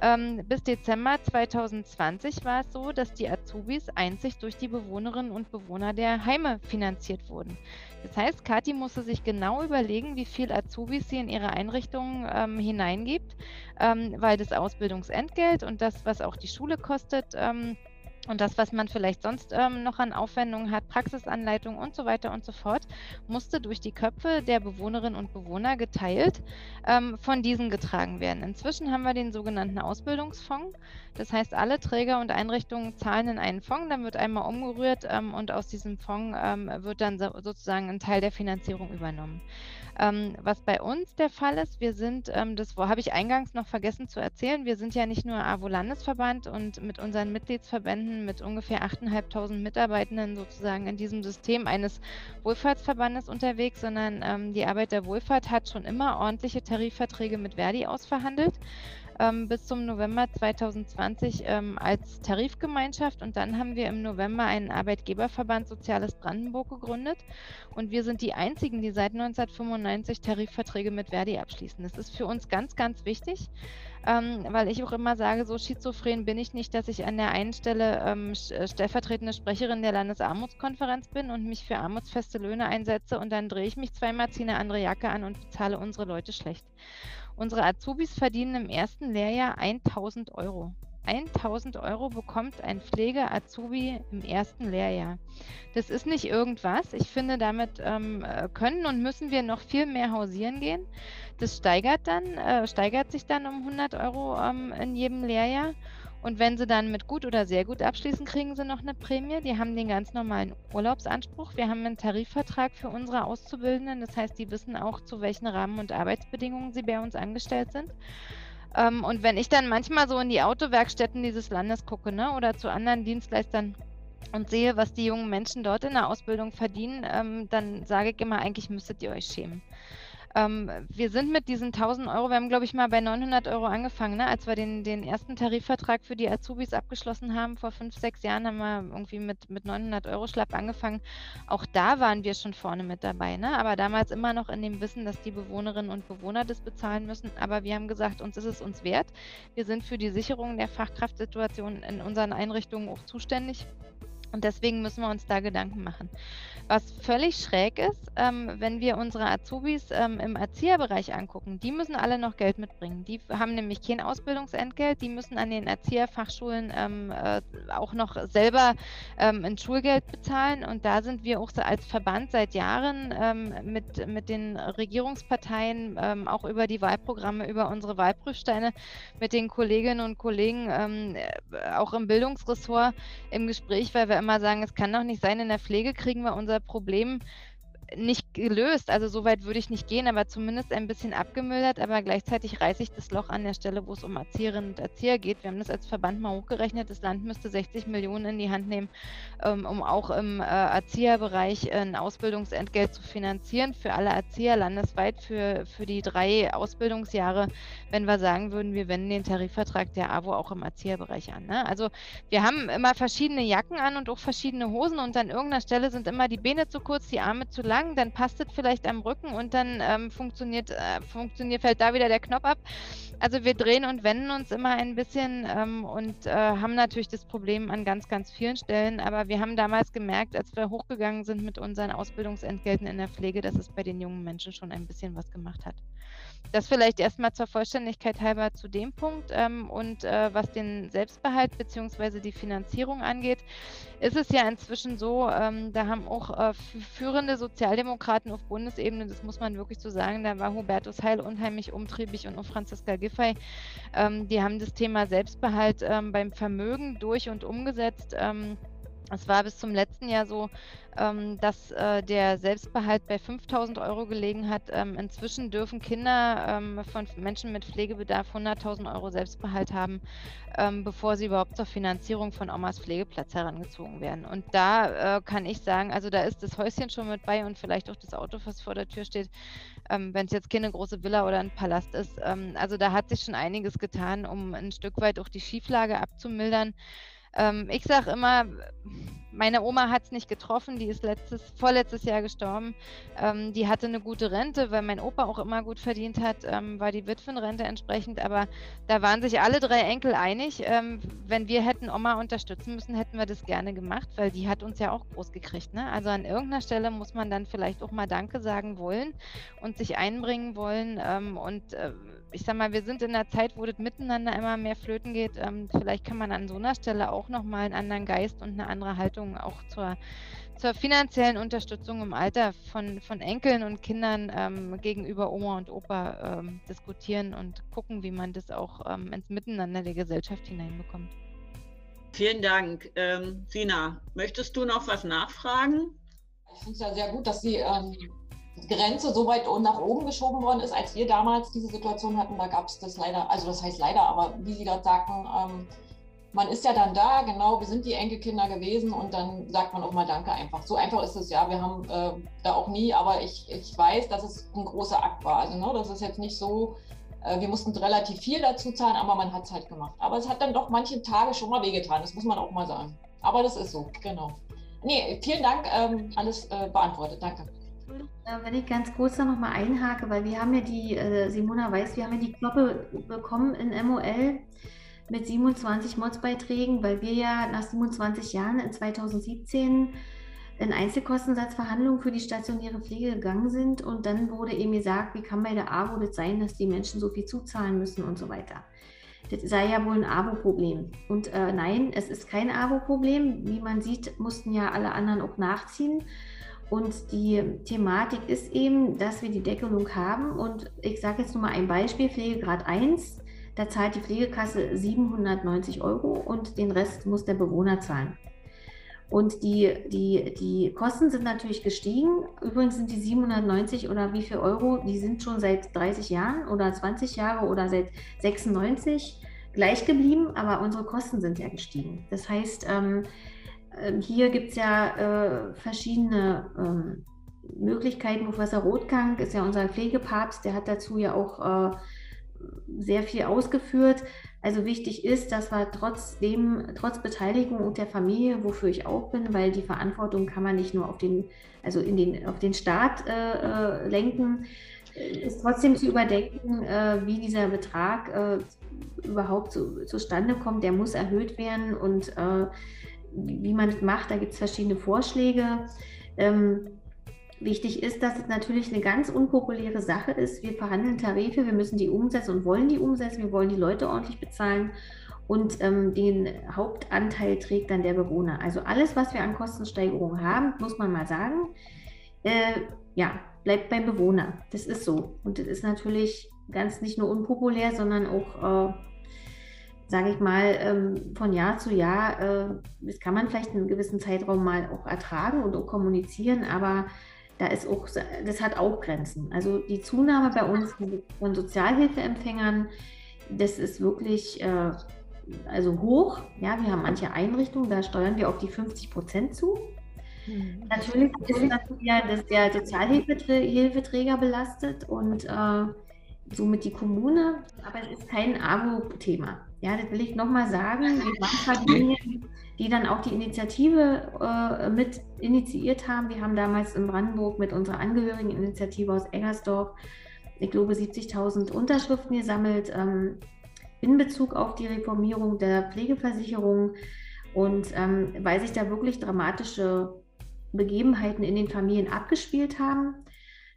Ähm, bis Dezember 2020 war es so, dass die Azubis einzig durch die Bewohnerinnen und Bewohner der Heime finanziert wurden. Das heißt, Kathi musste sich genau überlegen, wie viel Azubis sie in ihre Einrichtungen ähm, hineingibt, ähm, weil das Ausbildungsentgelt und das, was auch die Schule kostet, ähm, und das, was man vielleicht sonst ähm, noch an Aufwendungen hat, Praxisanleitung und so weiter und so fort, musste durch die Köpfe der Bewohnerinnen und Bewohner geteilt ähm, von diesen getragen werden. Inzwischen haben wir den sogenannten Ausbildungsfonds. Das heißt, alle Träger und Einrichtungen zahlen in einen Fonds, dann wird einmal umgerührt ähm, und aus diesem Fonds ähm, wird dann so, sozusagen ein Teil der Finanzierung übernommen. Ähm, was bei uns der Fall ist, wir sind, ähm, das habe ich eingangs noch vergessen zu erzählen, wir sind ja nicht nur AWO-Landesverband und mit unseren Mitgliedsverbänden mit ungefähr 8.500 Mitarbeitenden sozusagen in diesem System eines Wohlfahrtsverbandes unterwegs, sondern ähm, die Arbeit der Wohlfahrt hat schon immer ordentliche Tarifverträge mit Verdi ausverhandelt ähm, bis zum November 2020 ähm, als Tarifgemeinschaft und dann haben wir im November einen Arbeitgeberverband Soziales Brandenburg gegründet und wir sind die einzigen, die seit 1995 Tarifverträge mit Verdi abschließen. Das ist für uns ganz, ganz wichtig. Ähm, weil ich auch immer sage, so schizophren bin ich nicht, dass ich an der einen Stelle ähm, äh, stellvertretende Sprecherin der Landesarmutskonferenz bin und mich für armutsfeste Löhne einsetze und dann drehe ich mich zweimal, ziehe eine andere Jacke an und bezahle unsere Leute schlecht. Unsere Azubis verdienen im ersten Lehrjahr 1000 Euro. 1000 Euro bekommt ein Pflege-Azubi im ersten Lehrjahr. Das ist nicht irgendwas. Ich finde, damit ähm, können und müssen wir noch viel mehr hausieren gehen. Das steigert dann, äh, steigert sich dann um 100 Euro ähm, in jedem Lehrjahr. Und wenn sie dann mit gut oder sehr gut abschließen, kriegen sie noch eine Prämie. Die haben den ganz normalen Urlaubsanspruch. Wir haben einen Tarifvertrag für unsere Auszubildenden. Das heißt, die wissen auch, zu welchen Rahmen- und Arbeitsbedingungen sie bei uns angestellt sind. Ähm, und wenn ich dann manchmal so in die Autowerkstätten dieses Landes gucke ne, oder zu anderen Dienstleistern und sehe, was die jungen Menschen dort in der Ausbildung verdienen, ähm, dann sage ich immer, eigentlich müsstet ihr euch schämen. Ähm, wir sind mit diesen 1000 Euro, wir haben, glaube ich, mal bei 900 Euro angefangen, ne? als wir den, den ersten Tarifvertrag für die Azubis abgeschlossen haben. Vor fünf, sechs Jahren haben wir irgendwie mit, mit 900 Euro Schlapp angefangen. Auch da waren wir schon vorne mit dabei, ne? aber damals immer noch in dem Wissen, dass die Bewohnerinnen und Bewohner das bezahlen müssen. Aber wir haben gesagt, uns ist es uns wert. Wir sind für die Sicherung der Fachkraftsituation in unseren Einrichtungen auch zuständig. Und deswegen müssen wir uns da Gedanken machen. Was völlig schräg ist, ähm, wenn wir unsere Azubis ähm, im Erzieherbereich angucken, die müssen alle noch Geld mitbringen. Die haben nämlich kein Ausbildungsentgelt, die müssen an den Erzieherfachschulen ähm, äh, auch noch selber ähm, ein Schulgeld bezahlen. Und da sind wir auch so als Verband seit Jahren ähm, mit, mit den Regierungsparteien, ähm, auch über die Wahlprogramme, über unsere Wahlprüfsteine, mit den Kolleginnen und Kollegen, äh, auch im Bildungsressort im Gespräch, weil wir immer sagen, es kann doch nicht sein, in der Pflege kriegen wir unser Problem nicht gelöst. Also so weit würde ich nicht gehen, aber zumindest ein bisschen abgemildert. Aber gleichzeitig reiße ich das Loch an der Stelle, wo es um Erzieherinnen und Erzieher geht. Wir haben das als Verband mal hochgerechnet. Das Land müsste 60 Millionen in die Hand nehmen, ähm, um auch im äh, Erzieherbereich ein Ausbildungsentgelt zu finanzieren für alle Erzieher landesweit für, für die drei Ausbildungsjahre, wenn wir sagen würden, wir wenden den Tarifvertrag der AWO auch im Erzieherbereich an. Ne? Also wir haben immer verschiedene Jacken an und auch verschiedene Hosen und an irgendeiner Stelle sind immer die Beine zu kurz, die Arme zu lang lang, dann passt es vielleicht am Rücken und dann ähm, funktioniert, äh, funktioniert, fällt da wieder der Knopf ab. Also wir drehen und wenden uns immer ein bisschen ähm, und äh, haben natürlich das Problem an ganz, ganz vielen Stellen. Aber wir haben damals gemerkt, als wir hochgegangen sind mit unseren Ausbildungsentgelten in der Pflege, dass es bei den jungen Menschen schon ein bisschen was gemacht hat. Das vielleicht erstmal zur Vollständigkeit halber zu dem Punkt. Ähm, und äh, was den Selbstbehalt bzw. die Finanzierung angeht, ist es ja inzwischen so, ähm, da haben auch äh, führende Sozialdemokraten auf Bundesebene, das muss man wirklich so sagen, da war Hubertus Heil unheimlich umtriebig und auch Franziska Giffey, ähm, die haben das Thema Selbstbehalt ähm, beim Vermögen durch und umgesetzt. Es war bis zum letzten Jahr so, ähm, dass äh, der Selbstbehalt bei 5000 Euro gelegen hat. Ähm, inzwischen dürfen Kinder ähm, von Menschen mit Pflegebedarf 100.000 Euro Selbstbehalt haben, ähm, bevor sie überhaupt zur Finanzierung von Omas Pflegeplatz herangezogen werden. Und da äh, kann ich sagen, also da ist das Häuschen schon mit bei und vielleicht auch das Auto, was vor der Tür steht, ähm, wenn es jetzt keine große Villa oder ein Palast ist. Ähm, also da hat sich schon einiges getan, um ein Stück weit auch die Schieflage abzumildern. Ähm, ich sage immer, meine Oma hat es nicht getroffen, die ist letztes, vorletztes Jahr gestorben. Ähm, die hatte eine gute Rente, weil mein Opa auch immer gut verdient hat, ähm, war die Witwenrente entsprechend. Aber da waren sich alle drei Enkel einig. Ähm, wenn wir hätten Oma unterstützen müssen, hätten wir das gerne gemacht, weil die hat uns ja auch groß gekriegt. Ne? Also an irgendeiner Stelle muss man dann vielleicht auch mal Danke sagen wollen und sich einbringen wollen. Ähm, und äh, ich sag mal, wir sind in einer Zeit, wo das miteinander immer mehr flöten geht. Ähm, vielleicht kann man an so einer Stelle auch nochmal einen anderen Geist und eine andere Haltung auch zur, zur finanziellen Unterstützung im Alter von, von Enkeln und Kindern ähm, gegenüber Oma und Opa ähm, diskutieren und gucken, wie man das auch ähm, ins Miteinander der Gesellschaft hineinbekommt. Vielen Dank. Ähm, Sina, möchtest du noch was nachfragen? Ich finde es ja sehr gut, dass Sie ähm, Grenze so weit nach oben geschoben worden ist, als wir damals diese Situation hatten, da gab es das leider, also das heißt leider, aber wie Sie gerade sagten, ähm, man ist ja dann da, genau, wir sind die Enkelkinder gewesen und dann sagt man auch mal Danke einfach. So einfach ist es ja, wir haben äh, da auch nie, aber ich, ich weiß, dass es ein großer Akt war. Also ne, das ist jetzt nicht so, äh, wir mussten relativ viel dazu zahlen, aber man hat es halt gemacht. Aber es hat dann doch manche Tage schon mal wehgetan, das muss man auch mal sagen. Aber das ist so, genau. Nee, vielen Dank, ähm, alles äh, beantwortet, danke. Äh, wenn ich ganz kurz da nochmal einhake, weil wir haben ja die, äh, Simona weiß, wir haben ja die Kloppe bekommen in MOL mit 27 Modsbeiträgen, weil wir ja nach 27 Jahren in 2017 in Einzelkostensatzverhandlungen für die stationäre Pflege gegangen sind und dann wurde eben gesagt, wie kann bei der AWO das sein, dass die Menschen so viel zuzahlen müssen und so weiter. Das sei ja wohl ein AWO-Problem. Und äh, nein, es ist kein AWO-Problem. Wie man sieht, mussten ja alle anderen auch nachziehen. Und die Thematik ist eben, dass wir die Deckelung haben. Und ich sage jetzt nur mal ein Beispiel, Pflegegrad 1, da zahlt die Pflegekasse 790 Euro und den Rest muss der Bewohner zahlen. Und die, die, die Kosten sind natürlich gestiegen. Übrigens sind die 790 oder wie viel Euro, die sind schon seit 30 Jahren oder 20 Jahre oder seit 96 gleich geblieben, aber unsere Kosten sind ja gestiegen. Das heißt, ähm, hier gibt es ja äh, verschiedene ähm, Möglichkeiten. Professor Rothgang ist ja unser Pflegepapst, der hat dazu ja auch äh, sehr viel ausgeführt. Also wichtig ist, dass wir trotzdem, trotz Beteiligung und der Familie, wofür ich auch bin, weil die Verantwortung kann man nicht nur auf den, also in den, auf den Staat äh, äh lenken, ist trotzdem zu überdenken, äh, wie dieser Betrag äh, überhaupt zu, zustande kommt. Der muss erhöht werden und äh, wie man es macht, da gibt es verschiedene Vorschläge. Ähm, Wichtig ist, dass es natürlich eine ganz unpopuläre Sache ist. Wir verhandeln Tarife, wir müssen die umsetzen und wollen die umsetzen. Wir wollen die Leute ordentlich bezahlen. Und ähm, den Hauptanteil trägt dann der Bewohner. Also alles, was wir an Kostensteigerungen haben, muss man mal sagen, äh, ja, bleibt beim Bewohner. Das ist so. Und das ist natürlich ganz nicht nur unpopulär, sondern auch, äh, sage ich mal, ähm, von Jahr zu Jahr, äh, das kann man vielleicht in einem gewissen Zeitraum mal auch ertragen und auch kommunizieren, aber da ist auch, das hat auch Grenzen. Also die Zunahme bei uns von Sozialhilfeempfängern, das ist wirklich äh, also hoch. Ja, wir haben manche Einrichtungen, da steuern wir auf die 50 Prozent zu. Mhm. Natürlich ist das ja, dass der Sozialhilfeträger belastet und äh, somit die Kommune, aber es ist kein AWO-Thema. Ja, das will ich nochmal sagen. Wir waren diejenigen, die dann auch die Initiative äh, mit initiiert haben. Wir haben damals in Brandenburg mit unserer Angehörigeninitiative aus Eggersdorf, ich glaube, 70.000 Unterschriften gesammelt ähm, in Bezug auf die Reformierung der Pflegeversicherung. Und ähm, weil sich da wirklich dramatische Begebenheiten in den Familien abgespielt haben,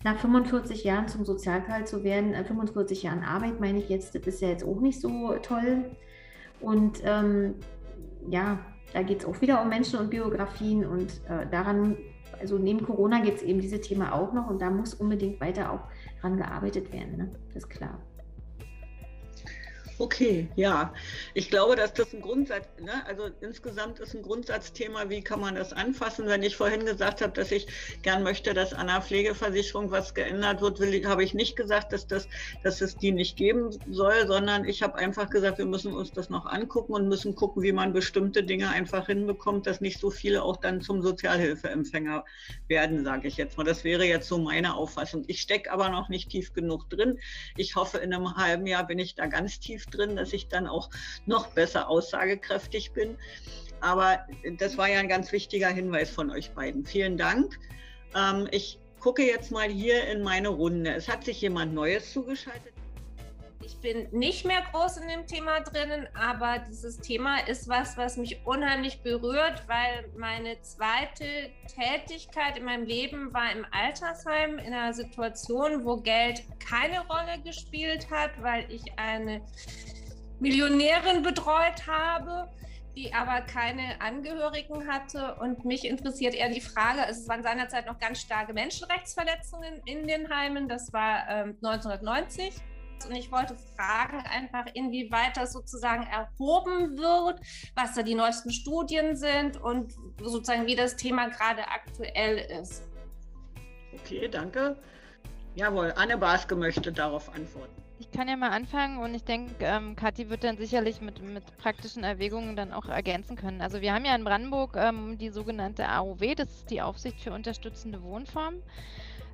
nach 45 Jahren zum Sozialfall zu werden, äh, 45 Jahren Arbeit meine ich jetzt, das ist ja jetzt auch nicht so toll. Und ähm, ja, da geht es auch wieder um Menschen und Biografien und äh, daran, also neben Corona gibt es eben diese Thema auch noch und da muss unbedingt weiter auch dran gearbeitet werden, ne? das ist klar. Okay, ja. Ich glaube, dass das ein Grundsatz, ne? also insgesamt ist ein Grundsatzthema, wie kann man das anfassen? Wenn ich vorhin gesagt habe, dass ich gern möchte, dass an der Pflegeversicherung was geändert wird, will, habe ich nicht gesagt, dass, das, dass es die nicht geben soll, sondern ich habe einfach gesagt, wir müssen uns das noch angucken und müssen gucken, wie man bestimmte Dinge einfach hinbekommt, dass nicht so viele auch dann zum Sozialhilfeempfänger werden, sage ich jetzt mal. Das wäre jetzt so meine Auffassung. Ich stecke aber noch nicht tief genug drin. Ich hoffe, in einem halben Jahr bin ich da ganz tief drin, dass ich dann auch noch besser aussagekräftig bin. Aber das war ja ein ganz wichtiger Hinweis von euch beiden. Vielen Dank. Ähm, ich gucke jetzt mal hier in meine Runde. Es hat sich jemand Neues zugeschaltet. Ich bin nicht mehr groß in dem Thema drinnen, aber dieses Thema ist was, was mich unheimlich berührt, weil meine zweite Tätigkeit in meinem Leben war im Altersheim in einer Situation, wo Geld keine Rolle gespielt hat, weil ich eine Millionärin betreut habe die aber keine Angehörigen hatte. Und mich interessiert eher die Frage, es waren seinerzeit noch ganz starke Menschenrechtsverletzungen in den Heimen, das war ähm, 1990. Und ich wollte fragen, einfach inwieweit das sozusagen erhoben wird, was da die neuesten Studien sind und sozusagen wie das Thema gerade aktuell ist. Okay, danke. Jawohl, Anne Baske möchte darauf antworten. Ich kann ja mal anfangen und ich denke, ähm, Kathi wird dann sicherlich mit, mit praktischen Erwägungen dann auch ergänzen können. Also wir haben ja in Brandenburg ähm, die sogenannte AOW, das ist die Aufsicht für unterstützende Wohnformen.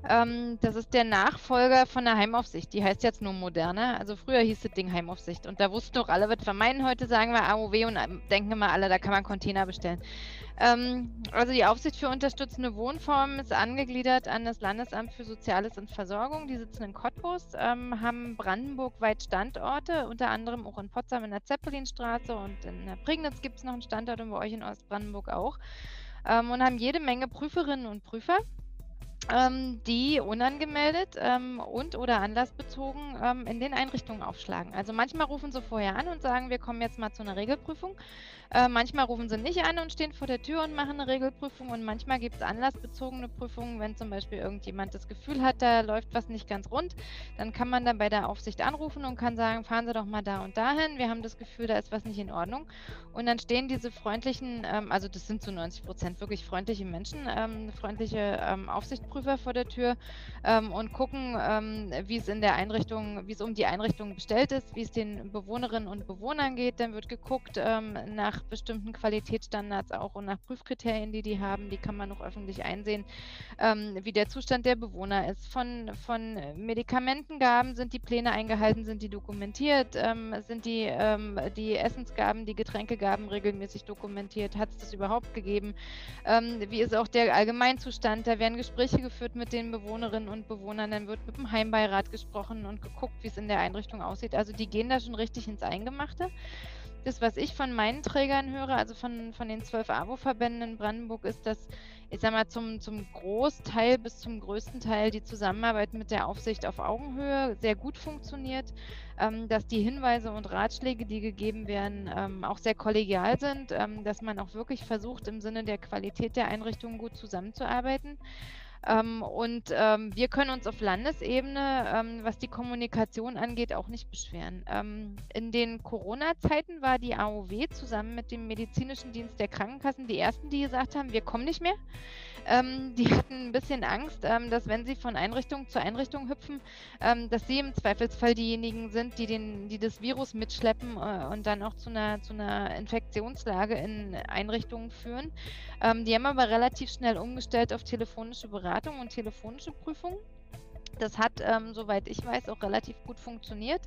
Ähm, das ist der Nachfolger von der Heimaufsicht. Die heißt jetzt nur Moderne. Also früher hieß das Ding Heimaufsicht. Und da wussten doch alle, was wir meinen. Heute sagen wir AOW und ähm, denken immer alle, da kann man Container bestellen. Ähm, also die Aufsicht für unterstützende Wohnformen ist angegliedert an das Landesamt für Soziales und Versorgung. Die sitzen in Cottbus, ähm, haben brandenburgweit Standorte, unter anderem auch in Potsdam in der Zeppelinstraße und in der Prignitz gibt es noch einen Standort und bei euch in Ostbrandenburg auch. Ähm, und haben jede Menge Prüferinnen und Prüfer ähm, die unangemeldet ähm, und oder anlassbezogen ähm, in den Einrichtungen aufschlagen. Also manchmal rufen sie vorher an und sagen, wir kommen jetzt mal zu einer Regelprüfung. Äh, manchmal rufen sie nicht an und stehen vor der Tür und machen eine Regelprüfung und manchmal gibt es anlassbezogene Prüfungen, wenn zum Beispiel irgendjemand das Gefühl hat, da läuft was nicht ganz rund, dann kann man dann bei der Aufsicht anrufen und kann sagen, fahren Sie doch mal da und dahin, wir haben das Gefühl, da ist was nicht in Ordnung. Und dann stehen diese freundlichen, ähm, also das sind zu 90 Prozent wirklich freundliche Menschen, ähm, freundliche ähm, Aufsichtsprüfer Prüfer vor der Tür ähm, und gucken, ähm, wie es in der Einrichtung, wie es um die Einrichtung bestellt ist, wie es den Bewohnerinnen und Bewohnern geht. Dann wird geguckt ähm, nach bestimmten Qualitätsstandards auch und nach Prüfkriterien, die die haben. Die kann man noch öffentlich einsehen, ähm, wie der Zustand der Bewohner ist. Von, von Medikamentengaben sind die Pläne eingehalten, sind die dokumentiert, ähm, sind die, ähm, die Essensgaben, die Getränkegaben regelmäßig dokumentiert, hat es das überhaupt gegeben? wie ist auch der Allgemeinzustand? Da werden Gespräche geführt mit den Bewohnerinnen und Bewohnern, dann wird mit dem Heimbeirat gesprochen und geguckt, wie es in der Einrichtung aussieht. Also die gehen da schon richtig ins Eingemachte. Das, was ich von meinen Trägern höre, also von, von den zwölf AWO-Verbänden in Brandenburg, ist, dass, ich sag mal, zum, zum Großteil bis zum größten Teil die Zusammenarbeit mit der Aufsicht auf Augenhöhe sehr gut funktioniert, ähm, dass die Hinweise und Ratschläge, die gegeben werden, ähm, auch sehr kollegial sind, ähm, dass man auch wirklich versucht, im Sinne der Qualität der Einrichtungen gut zusammenzuarbeiten. Ähm, und ähm, wir können uns auf Landesebene, ähm, was die Kommunikation angeht, auch nicht beschweren. Ähm, in den Corona-Zeiten war die AOW zusammen mit dem medizinischen Dienst der Krankenkassen die ersten, die gesagt haben, wir kommen nicht mehr. Ähm, die hatten ein bisschen Angst, ähm, dass wenn sie von Einrichtung zu Einrichtung hüpfen, dass sie im Zweifelsfall diejenigen sind, die, den, die das Virus mitschleppen äh, und dann auch zu einer, zu einer Infektionslage in Einrichtungen führen. Die haben aber relativ schnell umgestellt auf telefonische Beratung und telefonische Prüfungen. Das hat, ähm, soweit ich weiß, auch relativ gut funktioniert.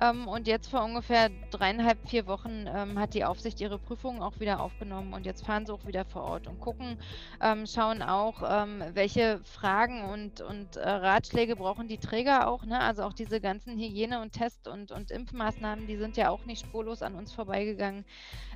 Ähm, und jetzt vor ungefähr dreieinhalb, vier Wochen ähm, hat die Aufsicht ihre Prüfungen auch wieder aufgenommen und jetzt fahren sie auch wieder vor Ort und gucken, ähm, schauen auch, ähm, welche Fragen und, und äh, Ratschläge brauchen die Träger auch. Ne? Also auch diese ganzen Hygiene- und Test- und, und Impfmaßnahmen, die sind ja auch nicht spurlos an uns vorbeigegangen.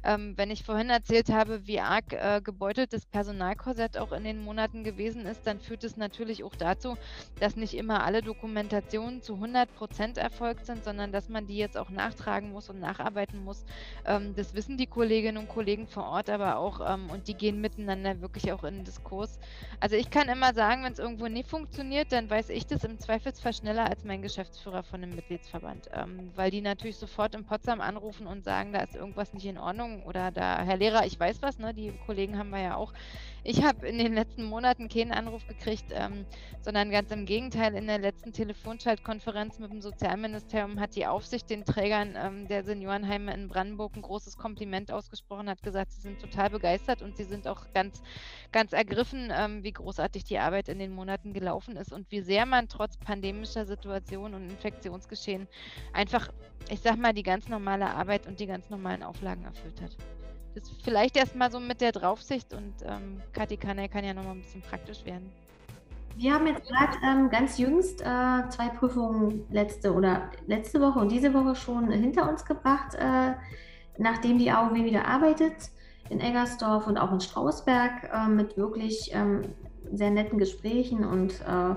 Ähm, wenn ich vorhin erzählt habe, wie arg äh, gebeutelt das Personalkorsett auch in den Monaten gewesen ist, dann führt es natürlich auch dazu, dass nicht immer alle Dokumentationen zu 100 Prozent erfolgt sind, sondern dass man die jetzt auch nachtragen muss und nacharbeiten muss. Ähm, das wissen die Kolleginnen und Kollegen vor Ort aber auch ähm, und die gehen miteinander wirklich auch in den Diskurs. Also ich kann immer sagen, wenn es irgendwo nicht funktioniert, dann weiß ich das im Zweifelsfall schneller als mein Geschäftsführer von einem Mitgliedsverband, ähm, weil die natürlich sofort in Potsdam anrufen und sagen, da ist irgendwas nicht in Ordnung oder da, Herr Lehrer, ich weiß was, ne? die Kollegen haben wir ja auch. Ich habe in den letzten Monaten keinen Anruf gekriegt, ähm, sondern ganz im Gegenteil. In der letzten Telefonschaltkonferenz mit dem Sozialministerium hat die Aufsicht den Trägern ähm, der Seniorenheime in Brandenburg ein großes Kompliment ausgesprochen, hat gesagt, sie sind total begeistert und sie sind auch ganz, ganz ergriffen, ähm, wie großartig die Arbeit in den Monaten gelaufen ist und wie sehr man trotz pandemischer Situation und Infektionsgeschehen einfach, ich sag mal, die ganz normale Arbeit und die ganz normalen Auflagen erfüllt hat das vielleicht erstmal so mit der Draufsicht und ähm, Kathi Kanner kann ja nochmal ein bisschen praktisch werden. Wir haben jetzt gerade ähm, ganz jüngst äh, zwei Prüfungen letzte oder letzte Woche und diese Woche schon hinter uns gebracht, äh, nachdem die AOW wieder arbeitet in Eggersdorf und auch in Strausberg äh, mit wirklich ähm, sehr netten Gesprächen und äh,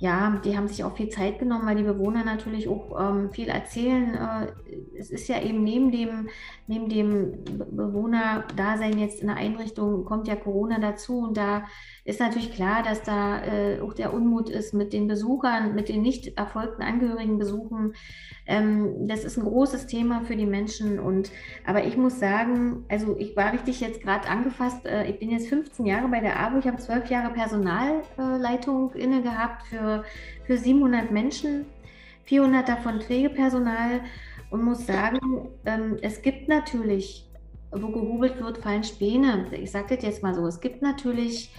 ja, die haben sich auch viel Zeit genommen, weil die Bewohner natürlich auch ähm, viel erzählen. Äh, es ist ja eben neben dem, neben dem Bewohnerdasein jetzt in der Einrichtung kommt ja Corona dazu und da ist natürlich klar, dass da äh, auch der Unmut ist mit den Besuchern, mit den nicht erfolgten Angehörigen besuchen. Ähm, das ist ein großes Thema für die Menschen. Und aber ich muss sagen, also ich war richtig jetzt gerade angefasst. Äh, ich bin jetzt 15 Jahre bei der ABO. Ich habe zwölf Jahre Personalleitung äh, inne gehabt für, für 700 Menschen, 400 davon Pflegepersonal und muss sagen, ähm, es gibt natürlich, wo gehobelt wird, fallen Späne. Ich sage das jetzt mal so. Es gibt natürlich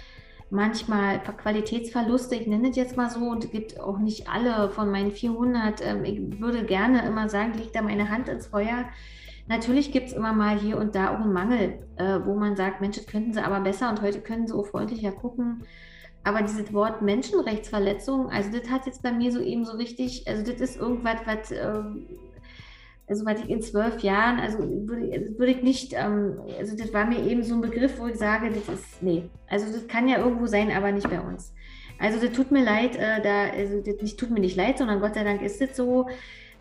manchmal Qualitätsverluste, ich nenne es jetzt mal so, und es gibt auch nicht alle von meinen 400. Ähm, ich würde gerne immer sagen, legt da meine Hand ins Feuer. Natürlich gibt es immer mal hier und da auch einen Mangel, äh, wo man sagt, Mensch, das könnten sie aber besser und heute können sie auch freundlicher gucken. Aber dieses Wort Menschenrechtsverletzung, also das hat jetzt bei mir so eben so richtig, also das ist irgendwas, was äh, also ich in zwölf Jahren, also würde, würde ich nicht, ähm, also das war mir eben so ein Begriff, wo ich sage, das ist, nee, also das kann ja irgendwo sein, aber nicht bei uns. Also das tut mir leid, äh, da, also das nicht, tut mir nicht leid, sondern Gott sei Dank ist es so.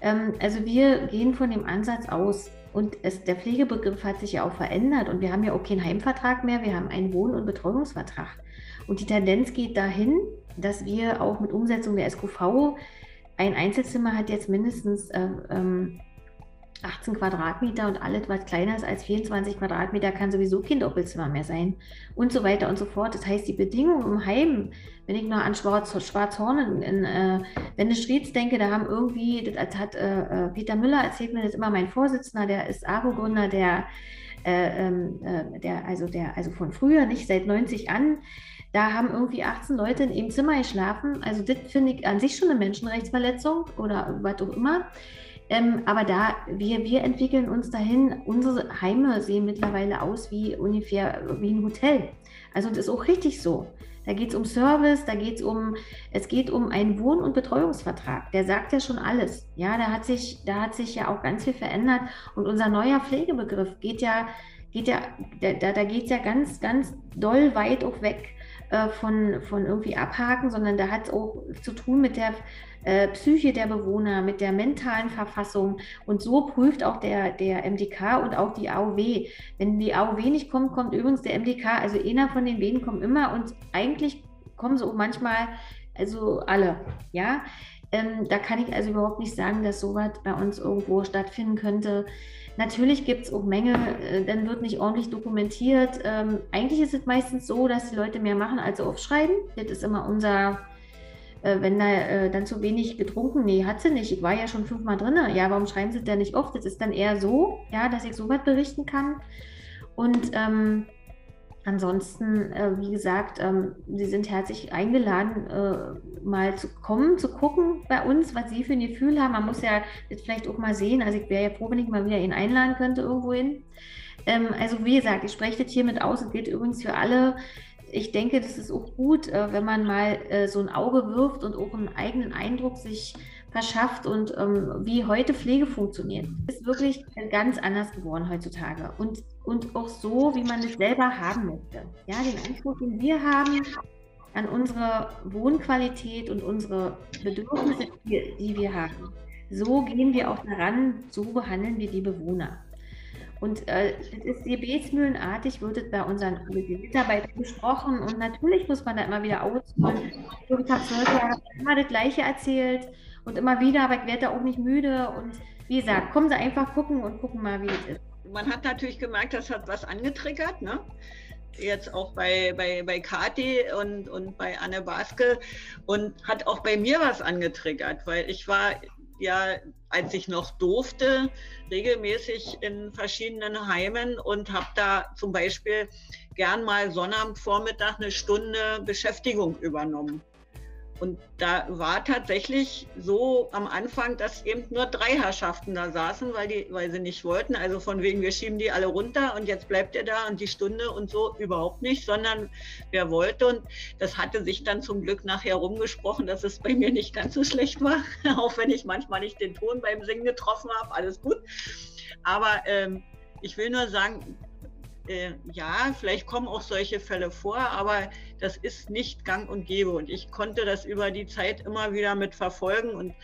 Ähm, also wir gehen von dem Ansatz aus und es, der Pflegebegriff hat sich ja auch verändert und wir haben ja auch keinen Heimvertrag mehr, wir haben einen Wohn- und Betreuungsvertrag. Und die Tendenz geht dahin, dass wir auch mit Umsetzung der SQV ein Einzelzimmer hat jetzt mindestens äh, ähm, 18 Quadratmeter und alles, was kleiner ist als 24 Quadratmeter, kann sowieso kein Doppelzimmer mehr sein und so weiter und so fort. Das heißt, die Bedingungen im Heim, wenn ich noch an Schwarz, Schwarzhorn in, in äh, Wendestrieds denke, da haben irgendwie, das hat äh, äh, Peter Müller erzählt mir das immer, mein Vorsitzender, der ist AWO-Gründer, der, äh, ähm, äh, der, also der, also von früher, nicht seit 90 an, da haben irgendwie 18 Leute in ihrem Zimmer geschlafen. Also das finde ich an sich schon eine Menschenrechtsverletzung oder was auch immer. Ähm, aber da, wir, wir entwickeln uns dahin, unsere Heime sehen mittlerweile aus wie ungefähr wie ein Hotel. Also das ist auch richtig so. Da geht es um Service, da geht es um, es geht um einen Wohn- und Betreuungsvertrag. Der sagt ja schon alles. Ja, da hat sich, da hat sich ja auch ganz viel verändert. Und unser neuer Pflegebegriff geht ja, geht ja, da, da geht es ja ganz, ganz doll weit auch weg äh, von, von irgendwie abhaken, sondern da hat es auch zu tun mit der äh, Psyche der Bewohner, mit der mentalen Verfassung. Und so prüft auch der, der MDK und auch die AOW. Wenn die AOW nicht kommt, kommt übrigens der MDK, also einer von den beiden kommt immer und eigentlich kommen auch manchmal, also alle, ja. Ähm, da kann ich also überhaupt nicht sagen, dass sowas bei uns irgendwo stattfinden könnte. Natürlich gibt es auch Mängel, äh, dann wird nicht ordentlich dokumentiert. Ähm, eigentlich ist es meistens so, dass die Leute mehr machen, als sie aufschreiben. Das ist immer unser äh, wenn da äh, dann zu wenig getrunken, nee, hat sie nicht, ich war ja schon fünfmal drin, ja, warum schreiben sie denn nicht oft? Das ist dann eher so, ja, dass ich so weit berichten kann. Und ähm, ansonsten, äh, wie gesagt, ähm, Sie sind herzlich eingeladen, äh, mal zu kommen, zu gucken bei uns, was Sie für ein Gefühl haben. Man muss ja das vielleicht auch mal sehen. Also ich wäre ja froh, wenn ich mal wieder ihn einladen könnte irgendwo hin. Ähm, also wie gesagt, ich spreche das hiermit aus. Es gilt übrigens für alle ich denke, das ist auch gut, äh, wenn man mal äh, so ein Auge wirft und auch einen eigenen Eindruck sich verschafft und ähm, wie heute Pflege funktioniert. Ist wirklich ganz anders geworden heutzutage und, und auch so, wie man es selber haben möchte. Ja, den Anspruch, den wir haben an unsere Wohnqualität und unsere Bedürfnisse, die, die wir haben. So gehen wir auch daran, so behandeln wir die Bewohner. Und äh, das ist gebetsmühlenartig, wird es bei unseren Mitarbeitern besprochen. Und natürlich muss man da immer wieder ausholen. Ich habe zwölf Jahre immer das Gleiche erzählt und immer wieder, aber ich werde da auch nicht müde. Und wie gesagt, kommen Sie einfach gucken und gucken mal, wie es ist. Man hat natürlich gemerkt, das hat was angetriggert, ne? jetzt auch bei, bei, bei Kati und, und bei Anne Baske und hat auch bei mir was angetriggert, weil ich war ja, als ich noch durfte, regelmäßig in verschiedenen Heimen und habe da zum Beispiel gern mal Sonnabendvormittag eine Stunde Beschäftigung übernommen. Und da war tatsächlich so am Anfang, dass eben nur drei Herrschaften da saßen, weil, die, weil sie nicht wollten. Also von wegen, wir schieben die alle runter und jetzt bleibt ihr da und die Stunde und so überhaupt nicht, sondern wer wollte. Und das hatte sich dann zum Glück nachher rumgesprochen, dass es bei mir nicht ganz so schlecht war, auch wenn ich manchmal nicht den Ton beim Singen getroffen habe. Alles gut. Aber ähm, ich will nur sagen, äh, ja, vielleicht kommen auch solche Fälle vor, aber das ist nicht gang und gäbe. Und ich konnte das über die Zeit immer wieder mit verfolgen und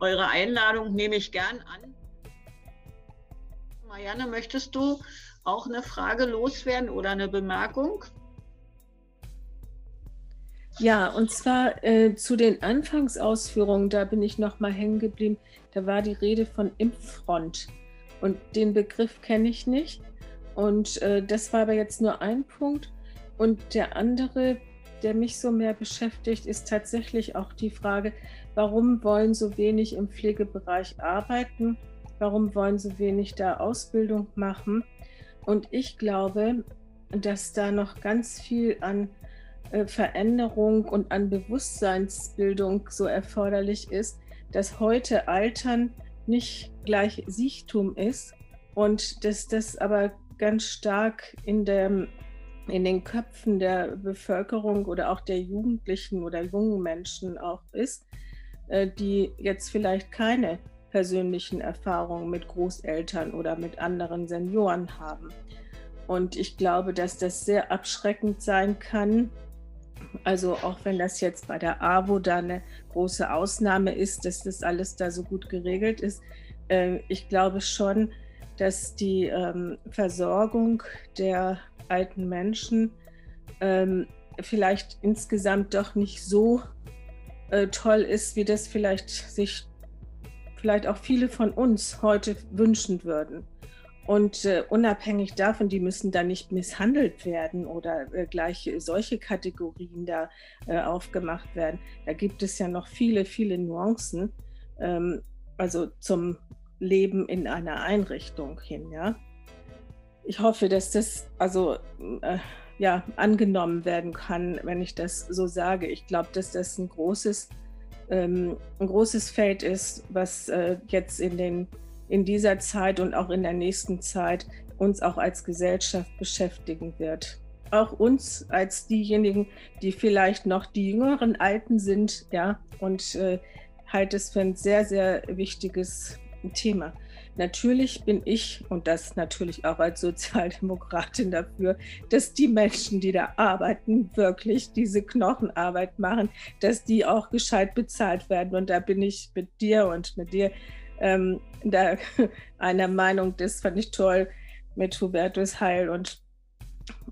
eure Einladung nehme ich gern an. Marianne, möchtest du auch eine Frage loswerden oder eine Bemerkung? Ja, und zwar äh, zu den Anfangsausführungen, da bin ich noch mal hängen geblieben. Da war die Rede von Impffront und den Begriff kenne ich nicht. Und äh, das war aber jetzt nur ein Punkt. Und der andere, der mich so mehr beschäftigt, ist tatsächlich auch die Frage, warum wollen so wenig im Pflegebereich arbeiten? Warum wollen so wenig da Ausbildung machen? Und ich glaube, dass da noch ganz viel an äh, Veränderung und an Bewusstseinsbildung so erforderlich ist, dass heute Altern nicht gleich Siechtum ist und dass das aber ganz stark in, der, in den Köpfen der Bevölkerung oder auch der Jugendlichen oder jungen Menschen auch ist, äh, die jetzt vielleicht keine persönlichen Erfahrungen mit Großeltern oder mit anderen Senioren haben. Und ich glaube, dass das sehr abschreckend sein kann. Also auch wenn das jetzt bei der AWO da eine große Ausnahme ist, dass das alles da so gut geregelt ist. Äh, ich glaube schon, dass die ähm, Versorgung der alten Menschen ähm, vielleicht insgesamt doch nicht so äh, toll ist, wie das vielleicht sich vielleicht auch viele von uns heute wünschen würden. Und äh, unabhängig davon, die müssen da nicht misshandelt werden oder äh, gleich solche Kategorien da äh, aufgemacht werden. Da gibt es ja noch viele, viele Nuancen, ähm, also zum Leben in einer Einrichtung hin, ja. Ich hoffe, dass das also äh, ja angenommen werden kann, wenn ich das so sage. Ich glaube, dass das ein großes, ähm, ein großes Feld ist, was äh, jetzt in den in dieser Zeit und auch in der nächsten Zeit uns auch als Gesellschaft beschäftigen wird. Auch uns als diejenigen, die vielleicht noch die jüngeren Alten sind, ja, und äh, halte es für ein sehr, sehr wichtiges Thema. Natürlich bin ich und das natürlich auch als Sozialdemokratin dafür, dass die Menschen, die da arbeiten, wirklich diese Knochenarbeit machen, dass die auch gescheit bezahlt werden. Und da bin ich mit dir und mit dir ähm, da einer Meinung, das fand ich toll mit Hubertus Heil und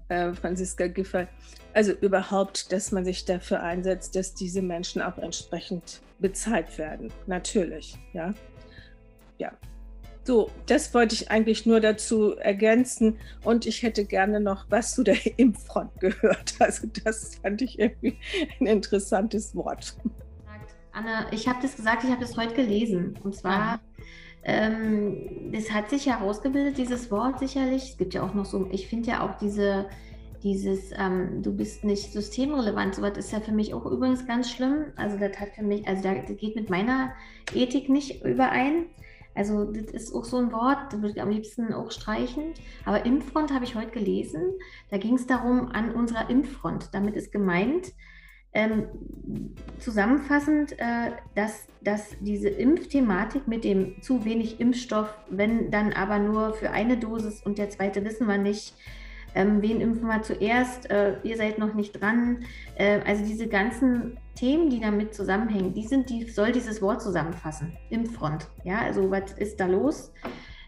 äh, Franziska Giffey. Also überhaupt, dass man sich dafür einsetzt, dass diese Menschen auch entsprechend bezahlt werden. Natürlich, ja. Ja. So, das wollte ich eigentlich nur dazu ergänzen und ich hätte gerne noch was zu der Impffront gehört. Also das fand ich irgendwie ein interessantes Wort. Anne, ich habe das gesagt, ich habe das heute gelesen. Und zwar, ähm, das hat sich herausgebildet, dieses Wort sicherlich. Es gibt ja auch noch so, ich finde ja auch diese, dieses, ähm, du bist nicht systemrelevant, sowas ist ja für mich auch übrigens ganz schlimm. Also das hat für mich, also das geht mit meiner Ethik nicht überein. Also das ist auch so ein Wort, das würde ich am liebsten auch streichen. Aber Impffront habe ich heute gelesen. Da ging es darum, an unserer Impffront. Damit ist gemeint, ähm, zusammenfassend, äh, dass, dass diese Impfthematik mit dem zu wenig Impfstoff, wenn dann aber nur für eine Dosis und der zweite wissen wir nicht, ähm, wen impfen wir zuerst, äh, ihr seid noch nicht dran. Äh, also diese ganzen Themen, die damit zusammenhängen, die sind, die soll dieses Wort zusammenfassen, Impffront. Ja, also was ist da los?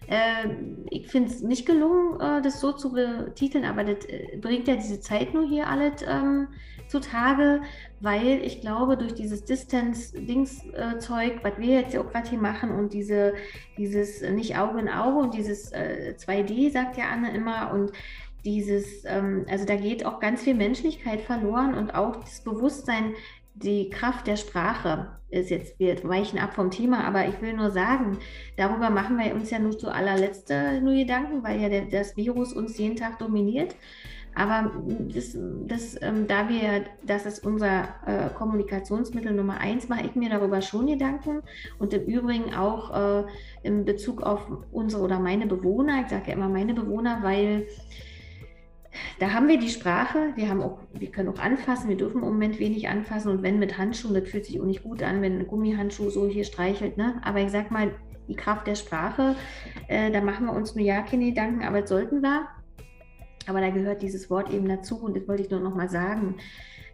Äh, ich finde es nicht gelungen, äh, das so zu betiteln, aber das äh, bringt ja diese Zeit nur hier alles ähm, zutage, weil ich glaube, durch dieses Distance-Dings-Zeug, was wir jetzt auch gerade hier machen und diese, dieses nicht Auge in Auge und dieses 2D, sagt ja Anne immer, und dieses, ähm, also da geht auch ganz viel Menschlichkeit verloren und auch das Bewusstsein, die Kraft der Sprache ist jetzt, wir weichen ab vom Thema, aber ich will nur sagen, darüber machen wir uns ja nur zu allerletzt nur Gedanken, weil ja der, das Virus uns jeden Tag dominiert. Aber das, das, ähm, da wir, das ist unser äh, Kommunikationsmittel Nummer eins, mache ich mir darüber schon Gedanken. Und im Übrigen auch äh, in Bezug auf unsere oder meine Bewohner. Ich sage ja immer meine Bewohner, weil da haben wir die Sprache, wir, haben auch, wir können auch anfassen, wir dürfen im Moment wenig anfassen und wenn mit Handschuhen, das fühlt sich auch nicht gut an, wenn ein Gummihandschuh so hier streichelt, ne? aber ich sag mal, die Kraft der Sprache, äh, da machen wir uns nur ja keine Gedanken, aber das sollten wir. Aber da gehört dieses Wort eben dazu und das wollte ich nur noch mal sagen.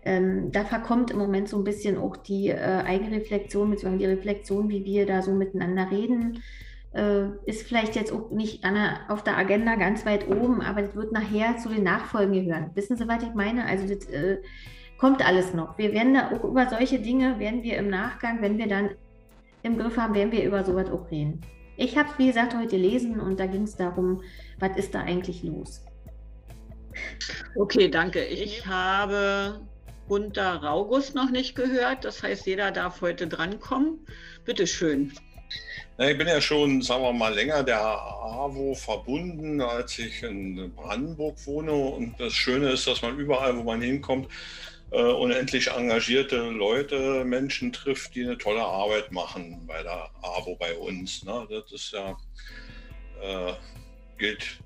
Ähm, da verkommt im Moment so ein bisschen auch die äh, Eigenreflexion, beziehungsweise die Reflexion, wie wir da so miteinander reden äh, ist vielleicht jetzt auch nicht der, auf der Agenda ganz weit oben, aber das wird nachher zu den Nachfolgen gehören. Wissen Sie, was ich meine? Also das äh, kommt alles noch. Wir werden da auch über solche Dinge, werden wir im Nachgang, wenn wir dann im Griff haben, werden wir über sowas auch reden. Ich habe es, wie gesagt, heute gelesen und da ging es darum, was ist da eigentlich los? Okay, danke. Ich habe Gunter Raugus noch nicht gehört. Das heißt, jeder darf heute drankommen. Bitte schön. Ich bin ja schon, sagen wir mal, länger der AWO verbunden, als ich in Brandenburg wohne. Und das Schöne ist, dass man überall, wo man hinkommt, äh, unendlich engagierte Leute, Menschen trifft, die eine tolle Arbeit machen bei der AWO bei uns. Ne? Das ist ja, äh, gilt,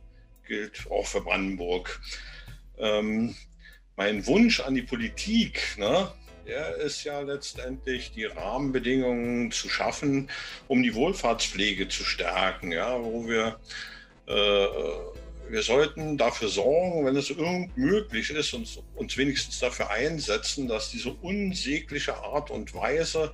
gilt auch für Brandenburg. Ähm, mein Wunsch an die Politik, ne? Der ist ja letztendlich die Rahmenbedingungen zu schaffen, um die Wohlfahrtspflege zu stärken, ja, wo wir äh, wir sollten dafür sorgen, wenn es irgend möglich ist, uns, uns wenigstens dafür einsetzen, dass diese unsägliche Art und Weise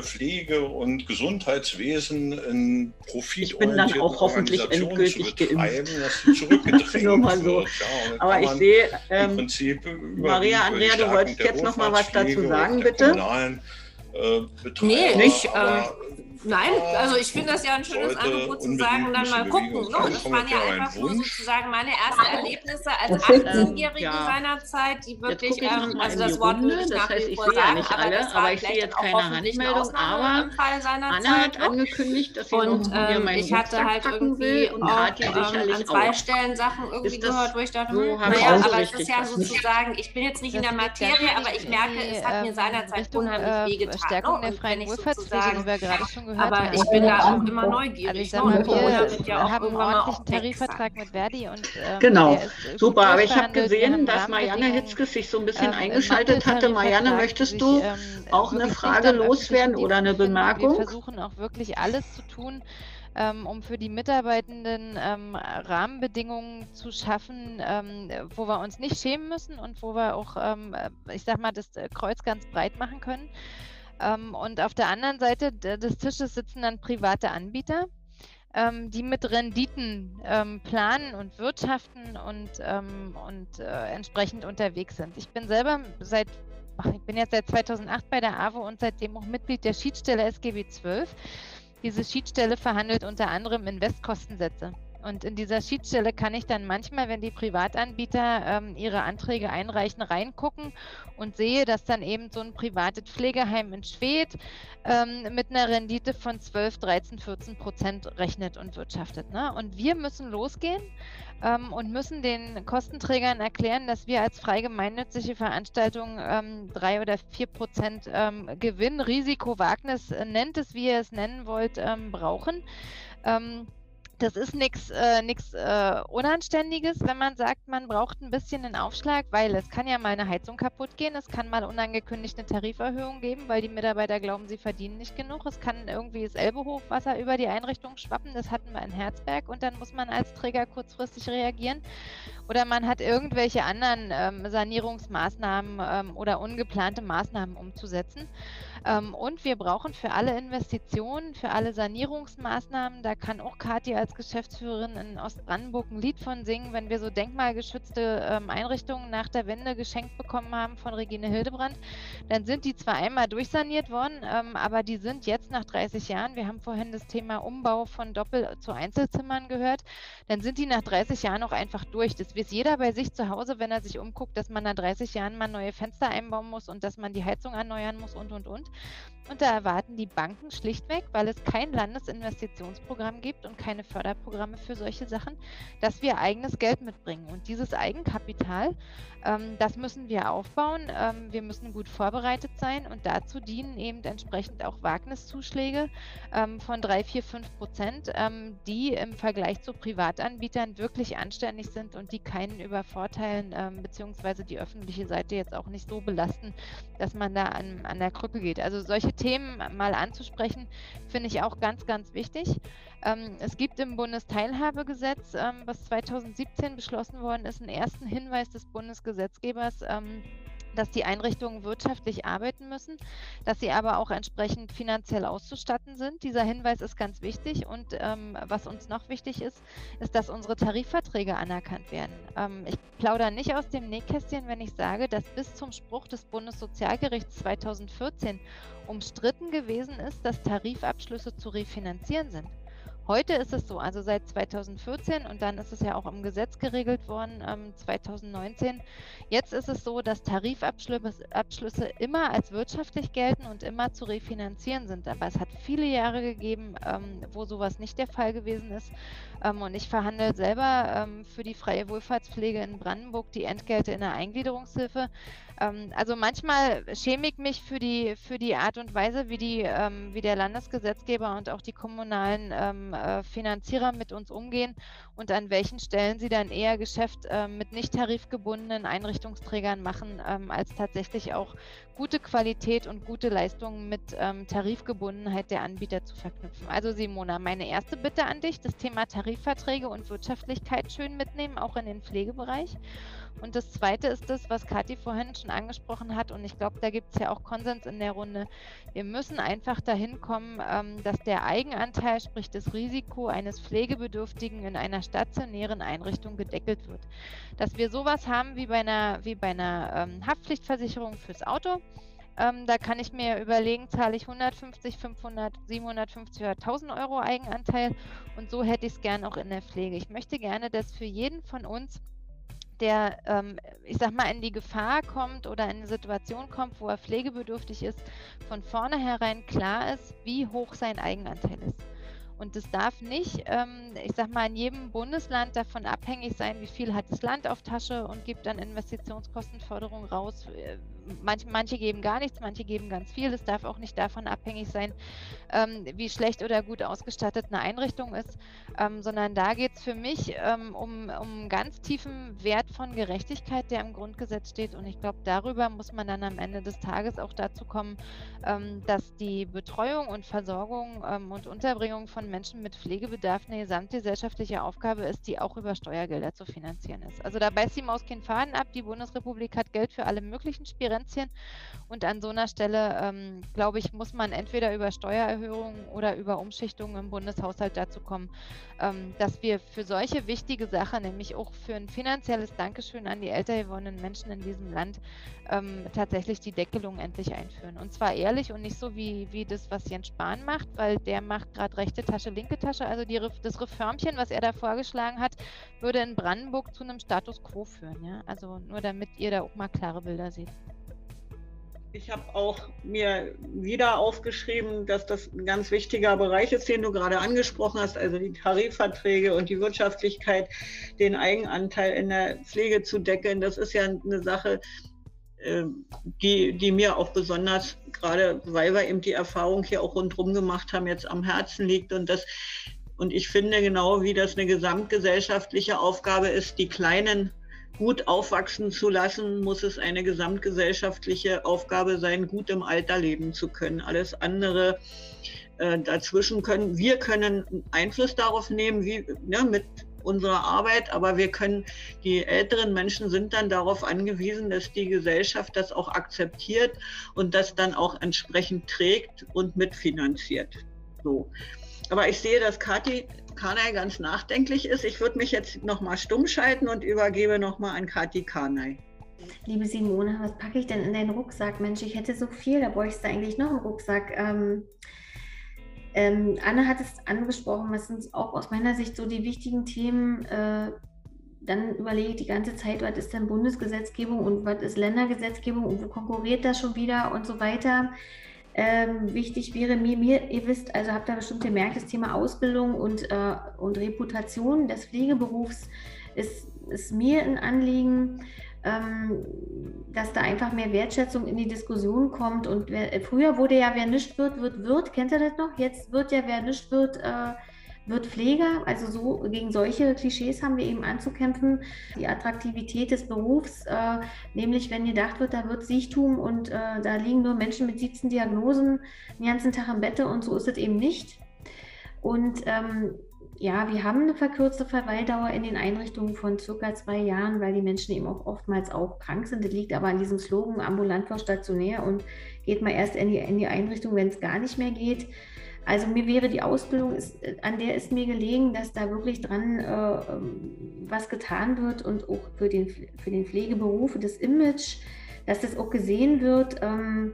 Pflege und Gesundheitswesen in profitorientierten Organisationen zu betreiben, dass sie zurückgedrängt so. wird. Ja, Aber ich sehe, ähm, Prinzip Maria Andrea, du wolltest jetzt noch mal was dazu sagen, bitte? Äh, Betreiber, nee, nicht. Äh, Nein, also ich finde das ja ein schönes Angebot zu sagen, dann mal gucken. Ne? Das waren ja einfach nur sozusagen meine ersten Erlebnisse als 18-Jährige ja. seinerzeit, die wirklich, ähm, also das Wort würde ich das heißt, ich sehe ja nicht alle, aber ich sehe jetzt keine Handmeldung, aber Anna hat angekündigt, dass sie und, noch ähm, ich hatte halt irgendwie und auch, ähm, an zwei Stellen Sachen irgendwie gehört, wo ich dachte, so hm, naja, aber es ist ja sozusagen, ich bin jetzt nicht in der Materie, aber ich merke, es hat mir seinerzeit unheimlich wehgetan. Stärkung der freien Wohlfahrtspflege, die wir gerade schon gehört haben. Aber ich bin da auch immer neugierig. Also ich sag mal, wir haben einen ordentlichen Tarifvertrag mit Verdi und ähm, Genau, super. Aber ich habe gesehen, dass Marianne Hitzkes sich so ein bisschen ähm, eingeschaltet hatte. Marianne, möchtest du ähm, auch eine Frage loswerden oder eine Bemerkung? Wir versuchen auch wirklich alles zu tun, ähm, um für die Mitarbeitenden ähm, Rahmenbedingungen zu schaffen, ähm, wo wir uns nicht schämen müssen und wo wir auch, ähm, ich sag mal, das Kreuz ganz breit machen können. Ähm, und auf der anderen Seite des Tisches sitzen dann private Anbieter, ähm, die mit Renditen ähm, planen und wirtschaften und, ähm, und äh, entsprechend unterwegs sind. Ich bin selber seit, ich bin jetzt seit 2008 bei der AWO und seitdem auch Mitglied der Schiedsstelle SGB 12. Diese Schiedsstelle verhandelt unter anderem Investkostensätze. Und in dieser Schiedsstelle kann ich dann manchmal, wenn die Privatanbieter ähm, ihre Anträge einreichen, reingucken und sehe, dass dann eben so ein privates Pflegeheim in Schwedt ähm, mit einer Rendite von 12, 13, 14 Prozent rechnet und wirtschaftet. Ne? Und wir müssen losgehen ähm, und müssen den Kostenträgern erklären, dass wir als frei gemeinnützige Veranstaltung ähm, drei oder vier Prozent ähm, Gewinn, Risiko, Wagnis, äh, nennt es, wie ihr es nennen wollt, ähm, brauchen. Das ist nichts äh, äh, Unanständiges, wenn man sagt, man braucht ein bisschen einen Aufschlag, weil es kann ja mal eine Heizung kaputt gehen, es kann mal unangekündigt eine Tariferhöhung geben, weil die Mitarbeiter glauben, sie verdienen nicht genug. Es kann irgendwie das Elbehochwasser über die Einrichtung schwappen, das hatten wir in Herzberg und dann muss man als Träger kurzfristig reagieren. Oder man hat irgendwelche anderen ähm, Sanierungsmaßnahmen ähm, oder ungeplante Maßnahmen umzusetzen. Ähm, und wir brauchen für alle Investitionen, für alle Sanierungsmaßnahmen, da kann auch Kathi als Geschäftsführerin in Ostbrandenburg ein Lied von singen, wenn wir so denkmalgeschützte ähm, Einrichtungen nach der Wende geschenkt bekommen haben von Regine Hildebrand, dann sind die zwar einmal durchsaniert worden, ähm, aber die sind jetzt nach 30 Jahren, wir haben vorhin das Thema Umbau von Doppel- zu Einzelzimmern gehört, dann sind die nach 30 Jahren auch einfach durch. Das weiß jeder bei sich zu Hause, wenn er sich umguckt, dass man nach 30 Jahren mal neue Fenster einbauen muss und dass man die Heizung erneuern muss und, und, und. Und da erwarten die Banken schlichtweg, weil es kein Landesinvestitionsprogramm gibt und keine Förderprogramme für solche Sachen, dass wir eigenes Geld mitbringen. Und dieses Eigenkapital, das müssen wir aufbauen. Ähm, wir müssen gut vorbereitet sein und dazu dienen eben entsprechend auch Wagniszuschläge ähm, von 3, 4, 5 Prozent, ähm, die im Vergleich zu Privatanbietern wirklich anständig sind und die keinen übervorteilen, ähm, beziehungsweise die öffentliche Seite jetzt auch nicht so belasten, dass man da an, an der Krücke geht. Also solche Themen mal anzusprechen, finde ich auch ganz, ganz wichtig. Ähm, es gibt im Bundesteilhabegesetz, ähm, was 2017 beschlossen worden ist, einen ersten Hinweis des Bundesgesetzgebers, ähm, dass die Einrichtungen wirtschaftlich arbeiten müssen, dass sie aber auch entsprechend finanziell auszustatten sind. Dieser Hinweis ist ganz wichtig und ähm, was uns noch wichtig ist, ist, dass unsere Tarifverträge anerkannt werden. Ähm, ich plaudere nicht aus dem Nähkästchen, wenn ich sage, dass bis zum Spruch des Bundessozialgerichts 2014 umstritten gewesen ist, dass Tarifabschlüsse zu refinanzieren sind. Heute ist es so, also seit 2014 und dann ist es ja auch im Gesetz geregelt worden, ähm, 2019. Jetzt ist es so, dass Tarifabschlüsse immer als wirtschaftlich gelten und immer zu refinanzieren sind. Aber es hat viele Jahre gegeben, ähm, wo sowas nicht der Fall gewesen ist. Ähm, und ich verhandle selber ähm, für die freie Wohlfahrtspflege in Brandenburg die Entgelte in der Eingliederungshilfe. Ähm, also manchmal schäme ich mich für die, für die Art und Weise, wie, die, ähm, wie der Landesgesetzgeber und auch die kommunalen ähm, äh, Finanzierer mit uns umgehen und an welchen Stellen sie dann eher Geschäft äh, mit nicht tarifgebundenen Einrichtungsträgern machen, als tatsächlich auch gute Qualität und gute Leistungen mit ähm, Tarifgebundenheit der Anbieter zu verknüpfen. Also Simona, meine erste Bitte an dich, das Thema Tarifverträge und Wirtschaftlichkeit schön mitnehmen, auch in den Pflegebereich. Und das Zweite ist das, was Kathi vorhin schon angesprochen hat. Und ich glaube, da gibt es ja auch Konsens in der Runde. Wir müssen einfach dahin kommen, ähm, dass der Eigenanteil, sprich das Risiko eines Pflegebedürftigen in einer stationären Einrichtung gedeckelt wird. Dass wir sowas haben wie bei einer, wie bei einer ähm, Haftpflichtversicherung fürs Auto Ähm, da kann ich mir überlegen, zahle ich 150, 500, 750 oder 1000 Euro Eigenanteil und so hätte ich es gern auch in der Pflege. Ich möchte gerne, dass für jeden von uns der, ähm, ich sag mal, in die Gefahr kommt oder in eine Situation kommt, wo er pflegebedürftig ist, von vornherein klar ist, wie hoch sein Eigenanteil ist. Und es darf nicht, ähm, ich sag mal, in jedem Bundesland davon abhängig sein, wie viel hat das Land auf Tasche und gibt dann Investitionskostenförderung raus. Äh, manche, geben gar nichts, manche geben ganz viel. Es darf auch nicht davon abhängig sein, ähm, wie schlecht oder gut ausgestattet eine Einrichtung ist, ähm, sondern da geht es für mich ähm, um, um ganz tiefen Wert von Gerechtigkeit, der im Grundgesetz steht. Und ich glaube, darüber muss man dann am Ende des Tages auch dazu kommen, ähm, dass die Betreuung und Versorgung ähm, und Unterbringung von Menschen mit Pflegebedarf eine gesamtgesellschaftliche Aufgabe ist, die auch über Steuergelder zu finanzieren ist. Also da beißt die Maus keinen Faden ab. Die Bundesrepublik hat Geld für alle möglichen Spirenzchen. Und an so einer Stelle, ähm, glaube ich, muss man entweder über Steuererhöhungen oder über Umschichtungen im Bundeshaushalt dazu kommen, ähm, dass wir für solche wichtige Sachen, nämlich auch für ein finanzielles Dankeschön an die älter gewordenen Menschen in diesem Land, ähm, tatsächlich die Deckelung endlich einführen. Und zwar ehrlich und nicht so wie, wie das, was Jens Spahn macht, weil der macht gerade rechte Tasche, linke Tasche. Also die, das Reformchen, was er da vorgeschlagen hat, würde in Brandenburg zu einem Status quo führen. Ja? Also nur damit ihr da auch mal klare Bilder seht. Ich habe auch mir wieder aufgeschrieben, dass das ein ganz wichtiger Bereich ist, den du gerade angesprochen hast, also die Tarifverträge und die Wirtschaftlichkeit, den Eigenanteil in der Pflege zu deckeln. Das ist ja eine Sache, ähm, die, die mir auch besonders, gerade weil wir eben die Erfahrung hier auch rundherum gemacht haben, jetzt am Herzen liegt. Und, das, und ich finde genau, wie das eine gesamtgesellschaftliche Aufgabe ist, die kleinen gut aufwachsen zu lassen, muss es eine gesamtgesellschaftliche Aufgabe sein, gut im Alter leben zu können. Alles andere äh, dazwischen können, wir können Einfluss darauf nehmen, wie ne, mit unserer Arbeit, aber wir können, die älteren Menschen sind dann darauf angewiesen, dass die Gesellschaft das auch akzeptiert und das dann auch entsprechend trägt und mitfinanziert. So. Aber ich sehe, dass Kathi Kanai ganz nachdenklich ist. Ich würde mich jetzt nochmal stumm schalten und übergebe nochmal an Kathi Kanai. Liebe Simone, was packe ich denn in deinen Rucksack? Mensch, ich hätte so viel, da bräuchte ich eigentlich noch einen Rucksack. Ähm, ähm, Anne hat es angesprochen, was sind auch aus meiner Sicht so die wichtigen Themen. Äh, dann überlege ich die ganze Zeit, was ist denn Bundesgesetzgebung und was ist Ländergesetzgebung und wo konkurriert das schon wieder und so weiter. Ähm, wichtig wäre mir, mir, ihr wisst, also habt ihr bestimmt gemerkt, das Thema Ausbildung und, äh, und Reputation des Pflegeberufs ist, ist mir ein Anliegen, ähm, dass da einfach mehr Wertschätzung in die Diskussion kommt. Und wer, früher wurde ja, wer nicht wird, wird, wird. Kennt ihr das noch? Jetzt wird ja, wer nicht wird, äh, wird Pfleger. Also so gegen solche Klischees haben wir eben anzukämpfen. Die Attraktivität des Berufs, äh, nämlich wenn gedacht wird, da wird Siechtum und äh, da liegen nur Menschen mit 17 Diagnosen den ganzen Tag im Bette und so ist es eben nicht. Und ähm, ja, wir haben eine verkürzte Verweildauer in den Einrichtungen von circa zwei Jahren, weil die Menschen eben auch oftmals auch krank sind. Das liegt aber an diesem Slogan ambulant vor stationär und geht mal erst in die, in die Einrichtung, wenn es gar nicht mehr geht. Also mir wäre die Ausbildung, ist, an der ist mir gelegen, dass da wirklich dran äh, ähm, was getan wird und auch für den, für den Pflegeberuf, das Image, dass das auch gesehen wird. Ähm,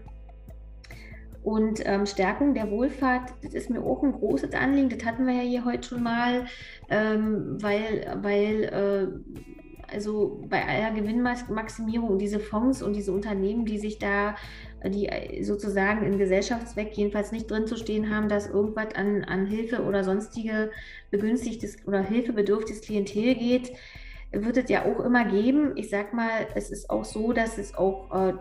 und ähm, Stärkung der Wohlfahrt, das ist mir auch ein großes Anliegen. Das hatten wir ja hier heute schon mal, ähm, weil, weil äh, also bei aller Gewinnmaximierung diese Fonds und diese Unternehmen, die sich da die sozusagen im Gesellschaftszweck jedenfalls nicht drin zu stehen haben, dass irgendwas an, an Hilfe oder sonstige begünstigtes oder hilfebedürftiges Klientel geht, wird es ja auch immer geben. Ich sag mal, es ist auch so, dass es auch äh,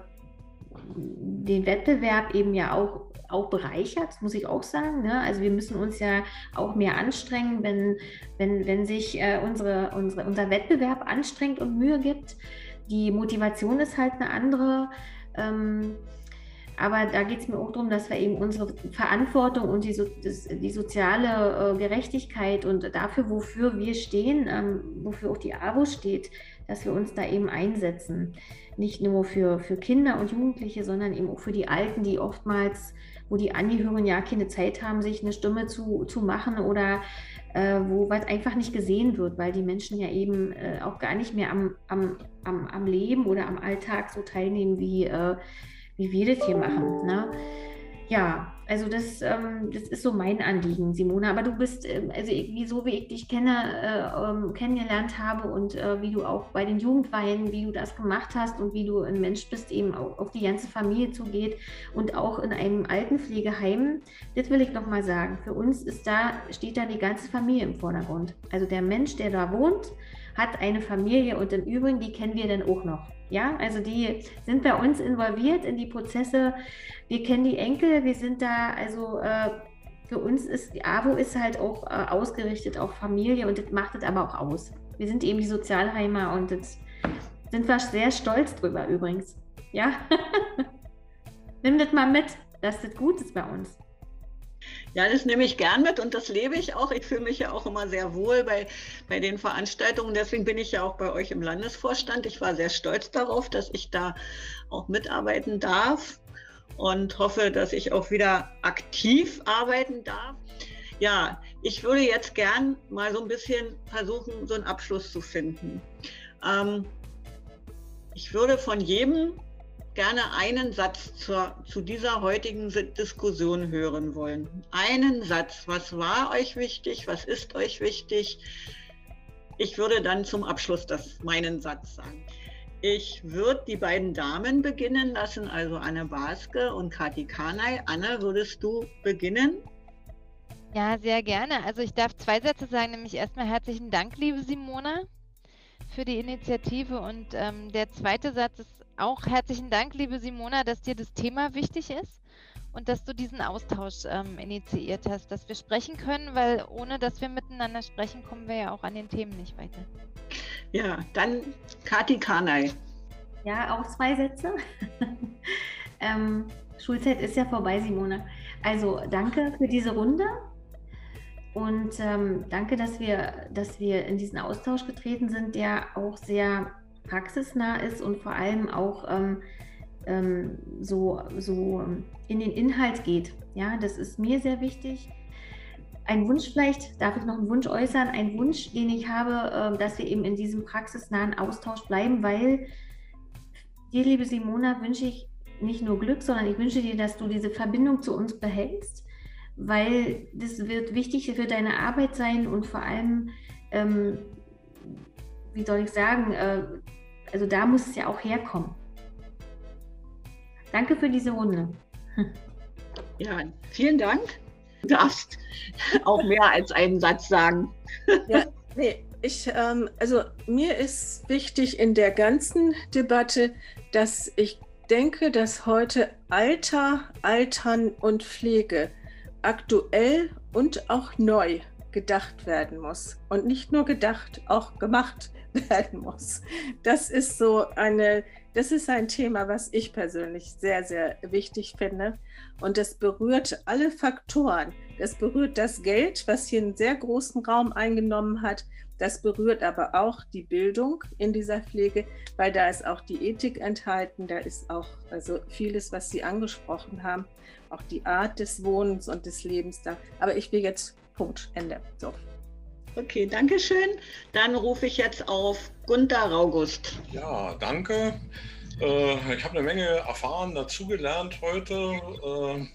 den Wettbewerb eben ja auch, auch bereichert, muss ich auch sagen. Ne? Also wir müssen uns ja auch mehr anstrengen, wenn, wenn, wenn sich äh, unsere, unsere, unser Wettbewerb anstrengt und Mühe gibt. Die Motivation ist halt eine andere. Ähm, aber da geht es mir auch darum, dass wir eben unsere Verantwortung und die, so, das, die soziale äh, Gerechtigkeit und dafür, wofür wir stehen, ähm, wofür auch die AWO steht, dass wir uns da eben einsetzen. Nicht nur für, für Kinder und Jugendliche, sondern eben auch für die Alten, die oftmals, wo die Angehörigen ja keine Zeit haben, sich eine Stimme zu, zu machen oder äh, wo was einfach nicht gesehen wird, weil die Menschen ja eben äh, auch gar nicht mehr am, am, am, am Leben oder am Alltag so teilnehmen wie, äh, wie wir das hier machen. Ne? Ja, also das, ähm, das ist so mein Anliegen, Simona. Aber du bist, ähm, also ich, so wie ich dich kenne, äh, ähm, kennengelernt habe und äh, wie du auch bei den Jugendweihen, wie du das gemacht hast und wie du ein Mensch bist, eben auch auf die ganze Familie zugeht und auch in einem Altenpflegeheim, das will ich nochmal sagen. Für uns ist da, steht da die ganze Familie im Vordergrund. Also der Mensch, der da wohnt, hat eine Familie und im Übrigen, die kennen wir dann auch noch. Ja, also die sind bei uns involviert in die Prozesse. Wir kennen die Enkel, wir sind da, also äh, für uns ist die AWO ist halt auch äh, ausgerichtet auf Familie und das macht es aber auch aus. Wir sind eben die Sozialheimer und das sind wir sehr stolz drüber übrigens. Ja, nimm das mal mit, dass das gut ist bei uns. Ja, das nehme ich gern mit und das lebe ich auch. Ich fühle mich ja auch immer sehr wohl bei, bei den Veranstaltungen. Deswegen bin ich ja auch bei euch im Landesvorstand. Ich war sehr stolz darauf, dass ich da auch mitarbeiten darf und hoffe, dass ich auch wieder aktiv arbeiten darf. Ja, ich würde jetzt gern mal so ein bisschen versuchen, so einen Abschluss zu finden. Ähm, ich würde von jedem gerne einen Satz zur, zu dieser heutigen Diskussion hören wollen. Einen Satz. Was war euch wichtig? Was ist euch wichtig? Ich würde dann zum Abschluss das, meinen Satz sagen. Ich würde die beiden Damen beginnen lassen, also Anne Baske und Kati Kanay. Anne, würdest du beginnen? Ja, sehr gerne. Also ich darf zwei Sätze sagen, nämlich erstmal herzlichen Dank, liebe Simona, für die Initiative. Und ähm, der zweite Satz ist auch herzlichen Dank, liebe Simona, dass dir das Thema wichtig ist und dass du diesen Austausch ähm, initiiert hast, dass wir sprechen können, weil ohne dass wir miteinander sprechen, kommen wir ja auch an den Themen nicht weiter. Ja, dann Kati Kanay. Ja, auch zwei Sätze. ähm, Schulzeit ist ja vorbei, Simone. Also danke für diese Runde und ähm, danke, dass wir, dass wir in diesen Austausch getreten sind, der auch sehr praxisnah ist und vor allem auch ähm, ähm, so, so in den Inhalt geht. Ja, das ist mir sehr wichtig. Ein Wunsch vielleicht, darf ich noch einen Wunsch äußern? Ein Wunsch, den ich habe, äh, dass wir eben in diesem praxisnahen Austausch bleiben, weil dir, liebe Simona, wünsche ich nicht nur Glück, sondern ich wünsche dir, dass du diese Verbindung zu uns behältst, weil das wird wichtig für deine Arbeit sein und vor allem, ähm, wie soll ich sagen, äh, also da muss es ja auch herkommen. Danke für diese Runde. Ja, vielen Dank. Du darfst auch mehr als einen Satz sagen. Ja, nee, ich, ähm, also mir ist wichtig in der ganzen Debatte, dass ich denke, dass heute Alter, Altern und Pflege aktuell und auch neu gedacht werden muss. Und nicht nur gedacht, auch gemacht werden muss. Das ist so eine, das ist ein Thema, was ich persönlich sehr, sehr wichtig finde. Und das berührt alle Faktoren. Das berührt das Geld, was hier einen sehr großen Raum eingenommen hat. Das berührt aber auch die Bildung in dieser Pflege, weil da ist auch die Ethik enthalten, da ist auch also vieles, was Sie angesprochen haben, auch die Art des Wohnens und des Lebens da. Aber ich will jetzt Punkt, Ende. So. Okay, danke schön. Dann rufe ich jetzt auf Gunther Raugust. Ja, danke. Äh, ich habe eine Menge erfahren, dazugelernt heute. Äh,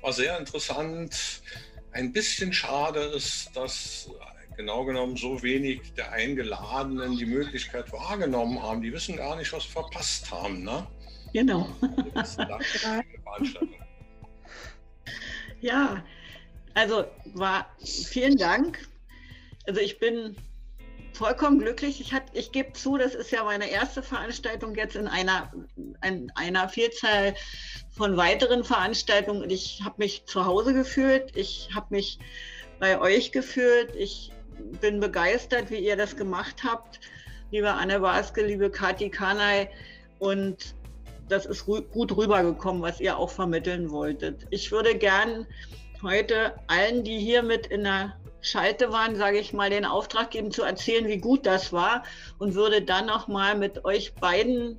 war sehr interessant. Ein bisschen schade ist, dass genau genommen so wenig der Eingeladenen die Möglichkeit wahrgenommen haben. Die wissen gar nicht, was verpasst haben. Ne? Genau. ja, also war vielen Dank also ich bin vollkommen glücklich. Ich, ich gebe zu, das ist ja meine erste Veranstaltung jetzt in einer, in einer Vielzahl von weiteren Veranstaltungen. Ich habe mich zu Hause gefühlt. Ich habe mich bei euch gefühlt. Ich bin begeistert, wie ihr das gemacht habt. Liebe Anne Baske, liebe Kati Kanay. Und das ist gut rübergekommen, was ihr auch vermitteln wolltet. Ich würde gern heute allen, die hier mit in der Schalte waren, sage ich mal, den Auftrag geben, zu erzählen, wie gut das war und würde dann noch mal mit euch beiden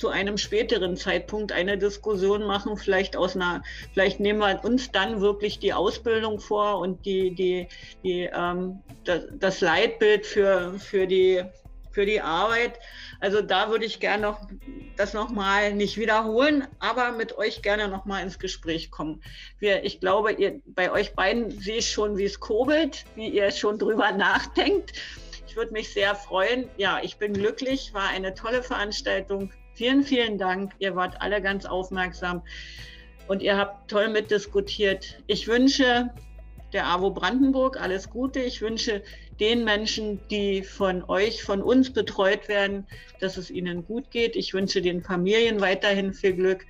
zu einem späteren Zeitpunkt eine Diskussion machen, vielleicht aus einer, vielleicht nehmen wir uns dann wirklich die Ausbildung vor und die, die, die, ähm, das, das Leitbild für, für, die, für die Arbeit. Also da würde ich gerne noch das nochmal nicht wiederholen, aber mit euch gerne nochmal ins Gespräch kommen. Wir, ich glaube, ihr, bei euch beiden sehe ich schon, wie es kurbelt, wie ihr schon drüber nachdenkt. Ich würde mich sehr freuen. Ja, ich bin glücklich, war eine tolle Veranstaltung. Vielen, vielen Dank. Ihr wart alle ganz aufmerksam und ihr habt toll mitdiskutiert. Ich wünsche der AWO Brandenburg alles Gute. Ich wünsche den Menschen, die von euch, von uns betreut werden, dass es ihnen gut geht. Ich wünsche den Familien weiterhin viel Glück.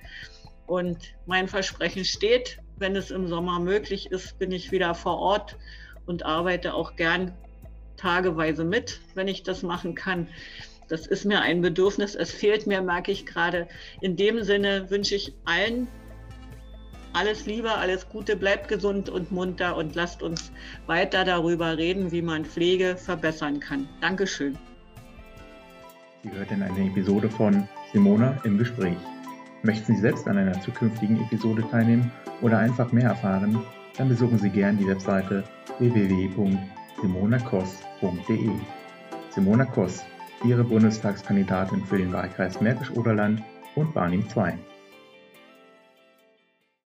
Und mein Versprechen steht, wenn es im Sommer möglich ist, bin ich wieder vor Ort und arbeite auch gern tageweise mit, wenn ich das machen kann. Das ist mir ein Bedürfnis. Es fehlt mir, merke ich gerade. In dem Sinne wünsche ich allen alles Liebe, alles Gute, bleibt gesund und munter und lasst uns weiter darüber reden, wie man Pflege verbessern kann. Dankeschön. Sie hörten eine Episode von Simona im Gespräch. Möchten Sie selbst an einer zukünftigen Episode teilnehmen oder einfach mehr erfahren, dann besuchen Sie gern die Webseite www.simonakoss.de. Simona Koss, Ihre Bundestagskandidatin für den Wahlkreis Märkisch-Oderland und Barnim 2.